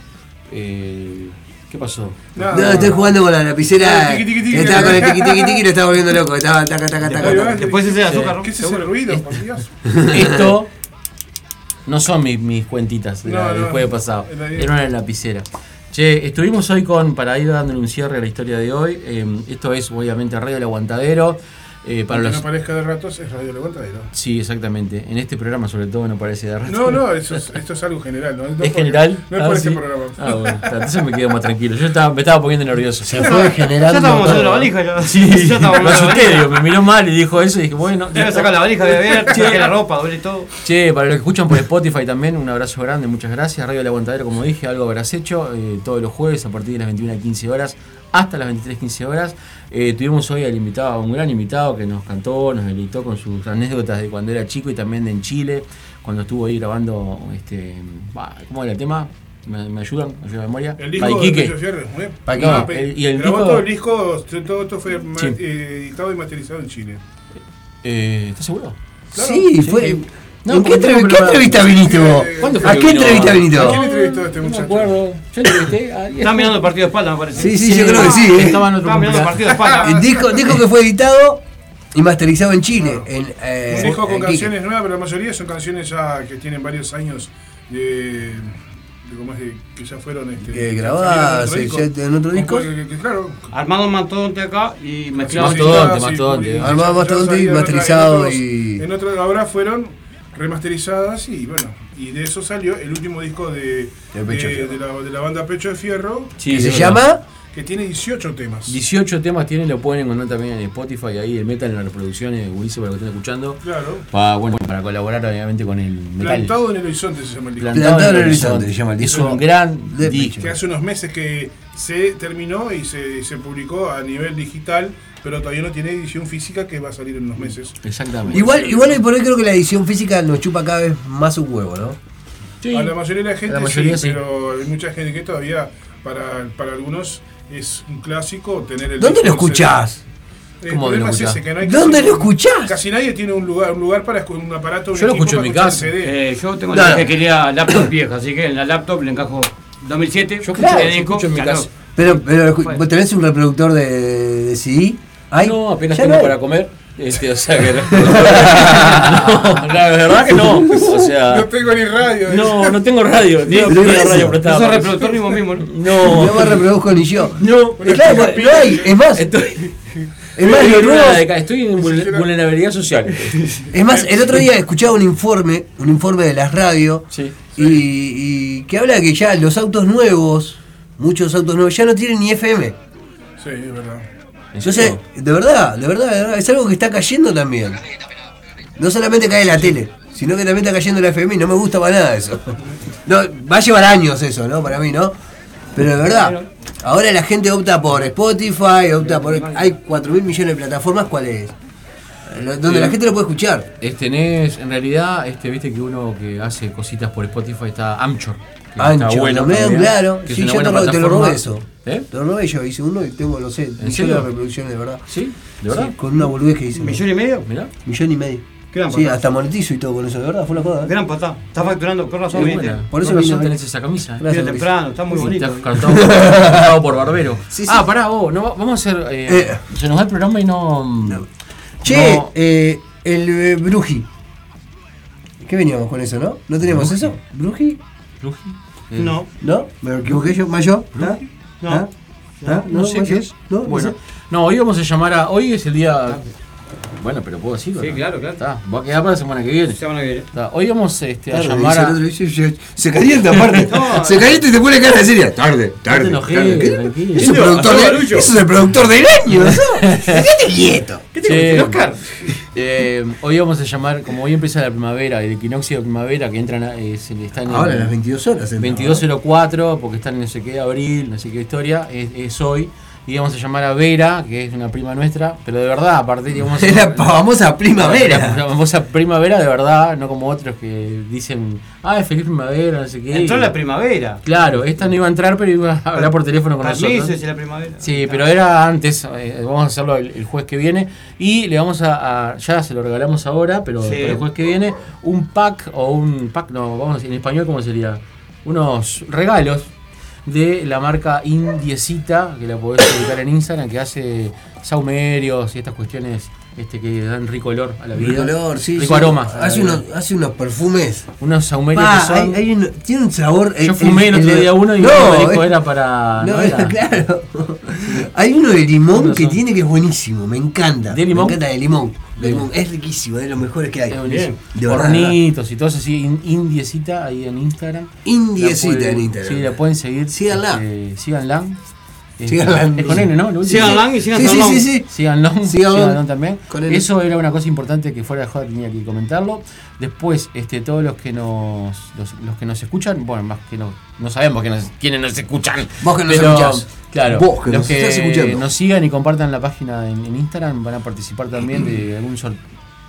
eh, ¿Qué pasó? Nada. No, estoy jugando con la lapicera. Tiqui, tiqui, tiqui, Estaba con el tiqui. tiqui tiqui tiqui y lo estaba volviendo loco. Estaba taca taca taca. Taca. Después ese azúcar, ¿no? ¿Qué es ese ruido, por Dios? Esto no son mis, mis cuentitas de la- No, del no. jueves pasado. Era una lapicera. Che, estuvimos hoy con, para ir dándole un cierre a la historia de hoy. eh, esto es obviamente Radio El Aguantadero. Eh, para los, no parezca de ratos, es Radio Levantadero. sí, exactamente. En este programa sobre todo no parece de rato. No, no, eso es, esto es algo general. ¿no? No ¿Es general? No es Ah, por sí. este programa. Ah, bueno, entonces me quedo más tranquilo. Yo estaba, me estaba poniendo nervioso. Se fue Ya generando. estábamos haciendo la valija ya. Sí, ya estábamos lo haciendo la asusté, valija. digo, me miró mal y dijo eso y dije, bueno. Ya me sacar la valija, a ver, la ropa, duele todo. Che, para los que escuchan por Spotify también, un abrazo grande, muchas gracias. Radio El Aguantadero, como dije, algo habrás hecho eh, todos los jueves a partir de las 21 a 15 horas hasta las 23 15 horas. Eh, tuvimos hoy al invitado, a un gran invitado que nos cantó, nos deleitó con sus anécdotas de cuando era chico y también de en Chile, cuando estuvo ahí grabando, este, ¿cómo era el tema? ¿Me, me ayudan? ¿Me ayuda la memoria? El disco Paiquique. de Fierro, ¿eh? Paiquique. No, El- y el grabó disco- todo el disco, todo esto fue Sí. eh, editado y masterizado en Chile. Eh, ¿Estás seguro? Claro. Sí, fue. No, ¿En qué, entrev- qué entrevista viniste vos? ¿Cuándo fue ¿A qué entrevista ¿A viniste vos? quién entrevistó a este No me muchacho? acuerdo. Yo entrevisté a Están mirando el partido de espalda, me parece. Sí, sí, yo creo que sí. ¿eh? Estaba en otro Están mirando el partido de espalda. El disco, disco que fue editado y masterizado en Chile. En, eh, Un disco con en canciones nuevas, pero la mayoría son canciones ya que tienen varios años de. de ¿cómo es? De- que ya fueron. Este, grabadas, eh, ya en otro disco. Que- que- claro. Armado Mastodonte acá y mezclado. Mastodonte, Mastodonte. Armado Mastodonte y masterizado en y- En otro, ahora fueron remasterizadas y bueno, y de eso salió el último disco de, De de- de la, de la banda Pecho de Fierro, Sí, que se llama que tiene 18 temas. 18 temas tiene, lo pueden encontrar también en Spotify, ahí el metal en las reproducciones, buenísimo para lo que estén escuchando. Claro. Para, bueno, para colaborar obviamente con el metal. Plantado en el horizonte se llama el disco. Plantado en el horizonte, se llama el Es disco un gran disco. que hace unos meses que se terminó y se, se publicó a nivel digital, pero todavía no tiene edición física que va a salir en unos meses. Exactamente. Igual, igual hoy por hoy creo que la edición física nos chupa cada vez más un huevo, ¿no? Sí. A la mayoría de la gente A la mayoría sí, sí. pero hay mucha gente que todavía, para, para algunos, es un clásico tener el ¿Dónde lo escuchás? El ¿Cómo problema lo es ese, que no hay ¿Dónde casi- lo escuchás? Casi nadie tiene un lugar, un lugar para un aparato, un Yo lo escucho en mi casa. Eh, yo tengo la que quería laptop vieja, así que en la laptop le encajo 2007. Yo escucho, Claro, escucho en mi casa. Pero, pero escu- ¿vos tenés un reproductor de, de CD? ¿Hay? No, apenas Ya tengo no para comer. Este, o sea que no. no, la verdad que no. O sea, No tengo ni radio. no, no tengo radio. Ni tengo eso. radio es reproductor mismo mismo. ¿no? No, No me reproduzco ni yo. no. Claro, no, no hay. Es más, Estoy, es más, estoy en estoy en vulner- vulnerabilidad social. es más, el otro día escuchaba un informe, un informe de las radios, Sí. y, y que habla de que ya los autos nuevos, muchos autos nuevos, ya no tienen ni FM. Sí, es verdad. Entonces, de verdad, de verdad, de verdad, es algo que está cayendo también. No solamente cae la tele, sino que también está cayendo la FM y no me gusta para nada eso. No, va a llevar años eso, ¿no? Para mí, ¿no? Pero de verdad, ahora la gente opta por Spotify, opta por... Hay 4 mil millones de plataformas, ¿cuál es? Lo- Donde la gente lo puede escuchar. Es, tenés, en realidad, este, viste que uno que hace cositas por Spotify está Ancho, está bueno también, claro. Sí, yo te, te lo robé eso. ¿Eh? Te lo robé yo, hice uno y tengo, no sé, millones serio? de reproducciones, de verdad. ¿Sí? ¿De verdad? Sí, con una boludez que hice. ¿Millón y medio? Mirá. Millón y medio. Gran Sí, hasta monetizo y todo con eso, de verdad, fue una cosa. ¿eh? Gran patá. Está facturando, con razón. Por eso razón vine- tenés esa camisa. ¿eh? Gracias, temprano, está muy Sí, bonito. está cartado por barbero. Sí, sí. Ah, pará, vos, no, va- vamos a hacer. eh, Eh. se nos va el programa y no. Che, No. eh, el eh, Bruji. ¿Qué veníamos con eso, no? ¿No teníamos eso? ¿Bruji? Eh, No, ¿No? ¿Me equivoqué yo? ¿Más yo? ¿Ah? no. ¿Ah? ¿Ah? No, sé ¿Más qué es. ¿No? Bueno, ¿No sé? no, hoy vamos a llamar a. Hoy es el día. Bueno, pero puedo decirlo. Sí, ¿no? claro, claro. Está, va a quedar para la semana que viene. Semana que viene. Hoy vamos este, a llamar a. se- calienta aparte. No. Se calienta y te pone cara de seria. Tarde, No te tarde. Eso es el productor de- eso es el productor del año. ¿no? Quédate quieto. ¿Qué te gusta, Oscar? Eh, hoy vamos a llamar, como hoy empieza la primavera, el equinoccio de primavera que entran a, eh, se le están en- Ahora a las 22 horas. entra, 2204, porque están en no sé qué abril, no sé qué historia, es, es hoy. Y vamos a llamar a Vera, que es una prima nuestra, pero de verdad, aparte digamos. Es la famosa La primavera. famosa primavera de verdad, no como otros que dicen, ah, es feliz primavera, no sé qué. Entró la primavera. Claro, esta no iba a entrar, pero iba a hablar por teléfono con Permiso, nosotros. la primavera. Sí, pero era antes, eh, vamos a hacerlo el, el jueves que viene. Y le vamos a, a- ya se lo regalamos ahora, pero Sí. el jueves que viene, un pack o un pack, no, vamos a decir en español, ¿cómo sería? Unos regalos de la marca Indiecita, que la podés ubicar en Instagram, que hace saumerios y estas cuestiones este, que dan rico olor a la vida. Rico olor, sí. Rico sí. aroma. Hace unos, hace unos perfumes. Unos saumerios Pa, que son. hay, hay uno- tiene un sabor. Yo fumé el otro día uno y no, me dijo eh, era para. No, no era- claro. Hay uno de limón que tiene que es buenísimo, me encanta. ¿De limón? Me encanta de limón. De Bien. limón. Es riquísimo, es de los mejores que hay. Es. De Hornitos y todo eso así, in- indiecita ahí en Instagram. Indiecita pueden- en Instagram. Sí, la pueden seguir. Síganla. este, síganla. Sigan es con N. Sigan Lang y sigan Sí, sí, Long. sí, sí. Sigan Long, Sigan sigan Long. Long también. Eso era una cosa importante que fuera de joda tenía que comentarlo. Después, este, todos los que nos los, los que nos escuchan, bueno, más que no, no sabemos que nos, quiénes nos escuchan. Vos que nos pero, escuchás. Claro, Vos que los nos que estás escuchando. nos sigan y compartan la página en, en Instagram van a participar también de algún sorteo.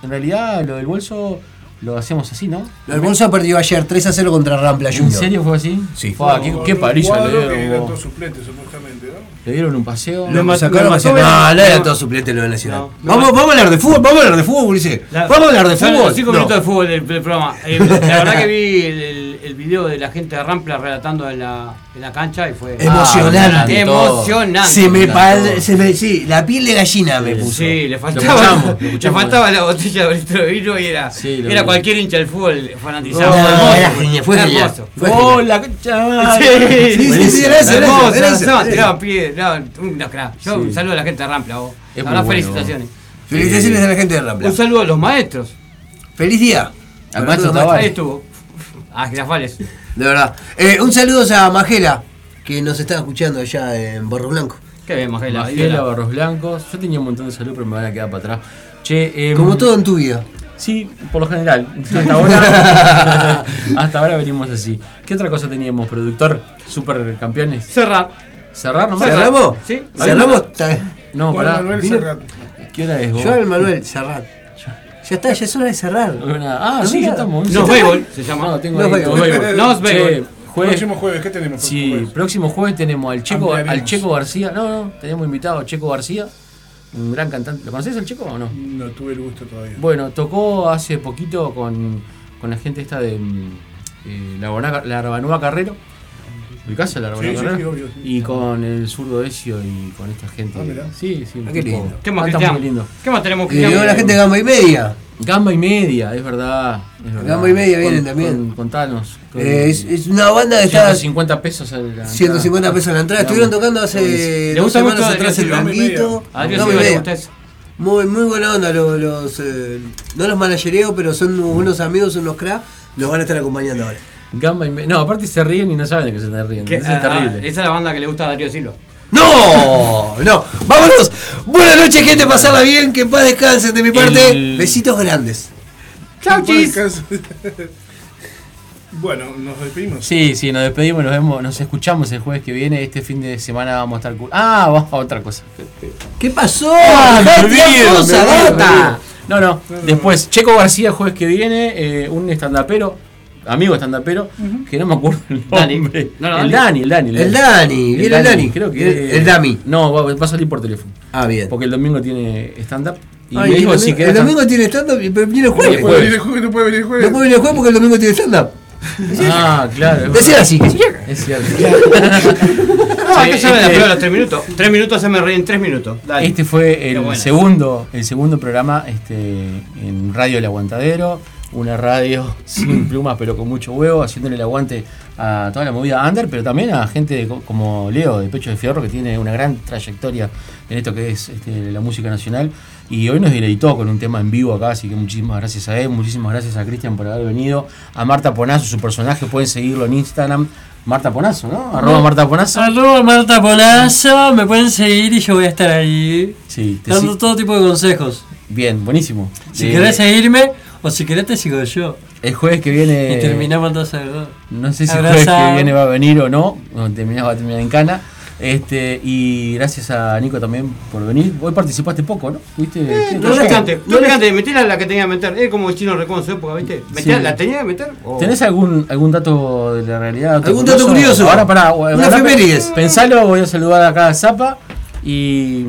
En realidad, lo del bolso lo hacemos así, ¿no? El Bolsa perdió ayer 3 a 0 contra Rampla ¿En Junior. serio fue así? Sí. Qué, qué parilla le que dieron. eran todos suplentes, supuestamente, ¿no? Le dieron un paseo. Lo Sacaron No, Belén. no era No. todo suplente lo de Nacional. No. Vamos, vamos a hablar de fútbol, vamos a hablar de fútbol, Ulises. La- Vamos a hablar de fútbol. Minutos de fútbol del, del programa. Eh, la verdad que vi el, el- el video de la gente de Rampla relatando en la, en la cancha y fue Emocionante. emocionante. Se me, pal- se me, sí, la piel de gallina me puso. Sí, le Lo faltaba, escuchamos, lo le faltaba la botella de litro de vino y era, Sí, era cualquier hincha del fútbol fanatizado. No, Hermoso, era genial, fue genial. ¡Oh, la concha! Sí, sí, sí, sí, era eso, era hermoso, tiraban pie, crack. Yo Sí. un saludo a la gente de Rampla, vos. Bueno, felicitaciones. Felicitaciones a la gente de Rampla. Un saludo a los maestros. Feliz día. Al maestro. Ahí estuvo. Ah, Girafales. De verdad. Eh, un saludo a Magela, que nos está escuchando allá en Barro Blanco. Qué bien, Magela. Magela, Barros Blancos. Yo tenía un montón de salud, pero me van a quedar para atrás. Che, em, Como todo en tu vida. Sí, por lo general. Hasta ahora, hasta ahora venimos así. ¿Qué otra cosa teníamos? ¿Productor? ¿Super campeones? Cerrar. ¿Cerrar nomás? ¿Cerramos? Sí. ¿Cerramos? No, Juan pará. Manuel Serrat. ¿Qué hora es vos? Yo, el Manuel, cerrar. Ya está, ya es hora de cerrar. Una- Ah, sí, ya estamos. No, béisbol se llama. No, tengo No, ahí, béisbol. no, béisbol. No, es béisbol. Che, jueves, Próximo jueves, ¿qué tenemos? sí, Jueves. próximo jueves tenemos al Checo, al. Checo García. No, no, tenemos invitado a Checo García, un gran cantante. ¿Lo conoces al Checo o no? No tuve el gusto todavía. Bueno, tocó hace poquito con, con la gente esta de mm, eh, la, la Carrero. ¿Ubicás a la Sí, sí, obvio, sí. Y con el zurdo Ezio y con esta gente. Ah, sí, sí. Ah, qué tipo- lindo. ¿Qué más, Cristian? muy lindo. ¿Qué más tenemos, Y llegó Cristian? la gente de Gamba y Media. Gamba y media, es verdad. Es verdad. Gamba y media vienen Con- también. con- contanos. con- Eh, es, es una banda que está 150 pesos. a la entrada. 150 pesos la entrada. Estuvieron tocando hace ¿Le gusta semanas mucho atrás el? Blanquito. A Gamba y Media. eso. Muy, muy buena onda los, los eh, no los managereo, pero son unos amigos, unos cracks, los van a estar acompañando ahora. Gamba y. No, aparte se ríen y no saben de que se están riendo. Eso ah, es terrible. esa es la banda que le gusta a Darío Silva. ¡No! ¡No! ¡Vámonos! Buenas noches, gente, pasarla bien, que en paz descansen de mi parte. El- Besitos grandes. Chau, chis. Bueno, nos despedimos. Sí, sí, nos despedimos, nos vemos, nos escuchamos el jueves que viene. Este fin de semana vamos a estar. Ah, vamos a otra cosa. ¿Qué pasó? Ah, me olvido, olvido, olvido. No, no. Después, Checo García, jueves que viene, eh, un estandapero, amigo estandapero, que no me acuerdo el Dani. nombre. No, no, el Dani. El Dani. El Dani, viene el Dani. Creo que El- el Dami. No, va, va a salir por teléfono. Ah, bien. Porque el domingo tiene stand-up. Y Ay, me dijo el, si el domingo tiene stand-up, pero viene el No jueves. puede venir el jueves, no puede venir el jueves. No puede venir el jueves porque el domingo tiene stand-up. Ah, claro. es Decía así, que se llega. Es cierto. No, que Sí, saber la este- prueba los tres minutos. Tres minutos se me reí en tres minutos. Dale. Este fue el segundo, el segundo programa este, en Radio El Aguantadero, una radio sin plumas pero con mucho huevo, haciéndole el aguante a toda la movida under, pero también a gente de como Leo de Pecho de Fierro, que tiene una gran trayectoria en esto que es este, la música nacional. Y hoy nos deleitó con un tema en vivo acá, así que muchísimas gracias a él, muchísimas gracias a Cristian por haber venido, a Marta Ponazo, su personaje, pueden seguirlo en Instagram, Marta Ponazo, ¿no? Arroba Marta Ponazo. Arroba Marta Polazo, me pueden seguir y yo voy a estar ahí Sí, te dando todo tipo de consejos. Bien, buenísimo. Si Eh, querés seguirme o si querés te sigo yo. El jueves que viene. Y terminamos algo. No sé si el jueves que viene va a venir o no. Terminás va a terminar en cana. Este, y gracias a Nico también por venir. Hoy participaste poco, ¿no? ¿Viste? ¿Qué- No picante, no metí la, la que tenía que meter. Es como el chino recon en su época, ¿viste? Sí. ¿La tenía que meter? O- ¿Tenés algún, algún dato de la realidad? ¿Algún dato curioso? Ahora para. Una efemérides. Pensalo, voy a saludar acá a Zapa. Y,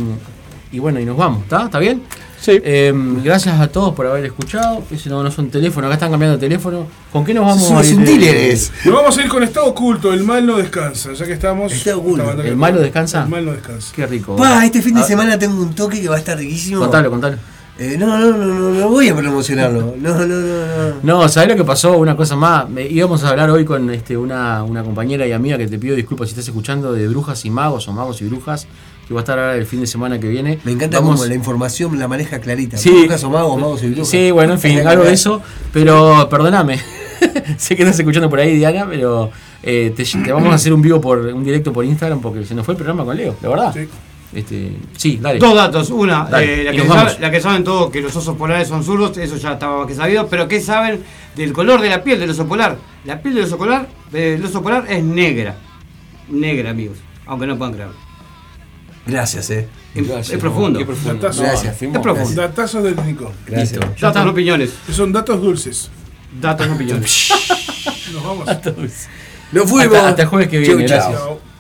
y bueno, y nos vamos, ¿está? ¿Está bien? Sí. Eh, gracias a todos por haber escuchado. Ese no, no son teléfonos, acá están cambiando de teléfono. ¿Con qué nos vamos a ir? un eh, dealer es. Nos vamos a ir con Estado Oculto, el mal no descansa, ya que estamos. Estado Oculto. ¿El mal no descansa? El mal no descansa. Qué rico. Pa, este fin de Ah, semana tengo un toque que va a estar riquísimo. Contalo, contalo. Eh, no, no, no, no, no voy a promocionarlo. No, no, no, no. No, ¿sabés lo que pasó? Una cosa más. Me- íbamos a hablar hoy con este, una, una compañera y amiga que te pido disculpas si estás escuchando de brujas y magos o magos y brujas, que va a estar ahora el fin de semana que viene. Me encanta Vamos- cómo la información la maneja clarita. Sí. Brujas o magos, magos y brujas. Sí, bueno, en fin, algo de eso. Pero perdóname. sé que estás escuchando por ahí, Diana, pero eh, te, te vamos a hacer un vivo por un directo por Instagram porque se nos fue el programa con Leo, de verdad. Sí. Este, sí, dale. Dos datos. Una, Dale, eh, la, que sabe- la que saben todos que los osos polares son zurdos, eso ya estaba más que sabido. Pero ¿qué saben del color de la piel del oso polar? La piel del oso polar, del oso polar es negra. Negra, amigos. Aunque no puedan creerlo. Gracias, eh. Es, Gracias, es profundo. qué profundo. Datazo. Gracias. Es profundo. Datazos del Nico. Gracias. Listo. Datos, no opiniones. Son datos dulces. Datos, no opiniones. Nos vamos. Nos fuimos. Hasta- hasta el jueves que viene, Chau, chau. gracias.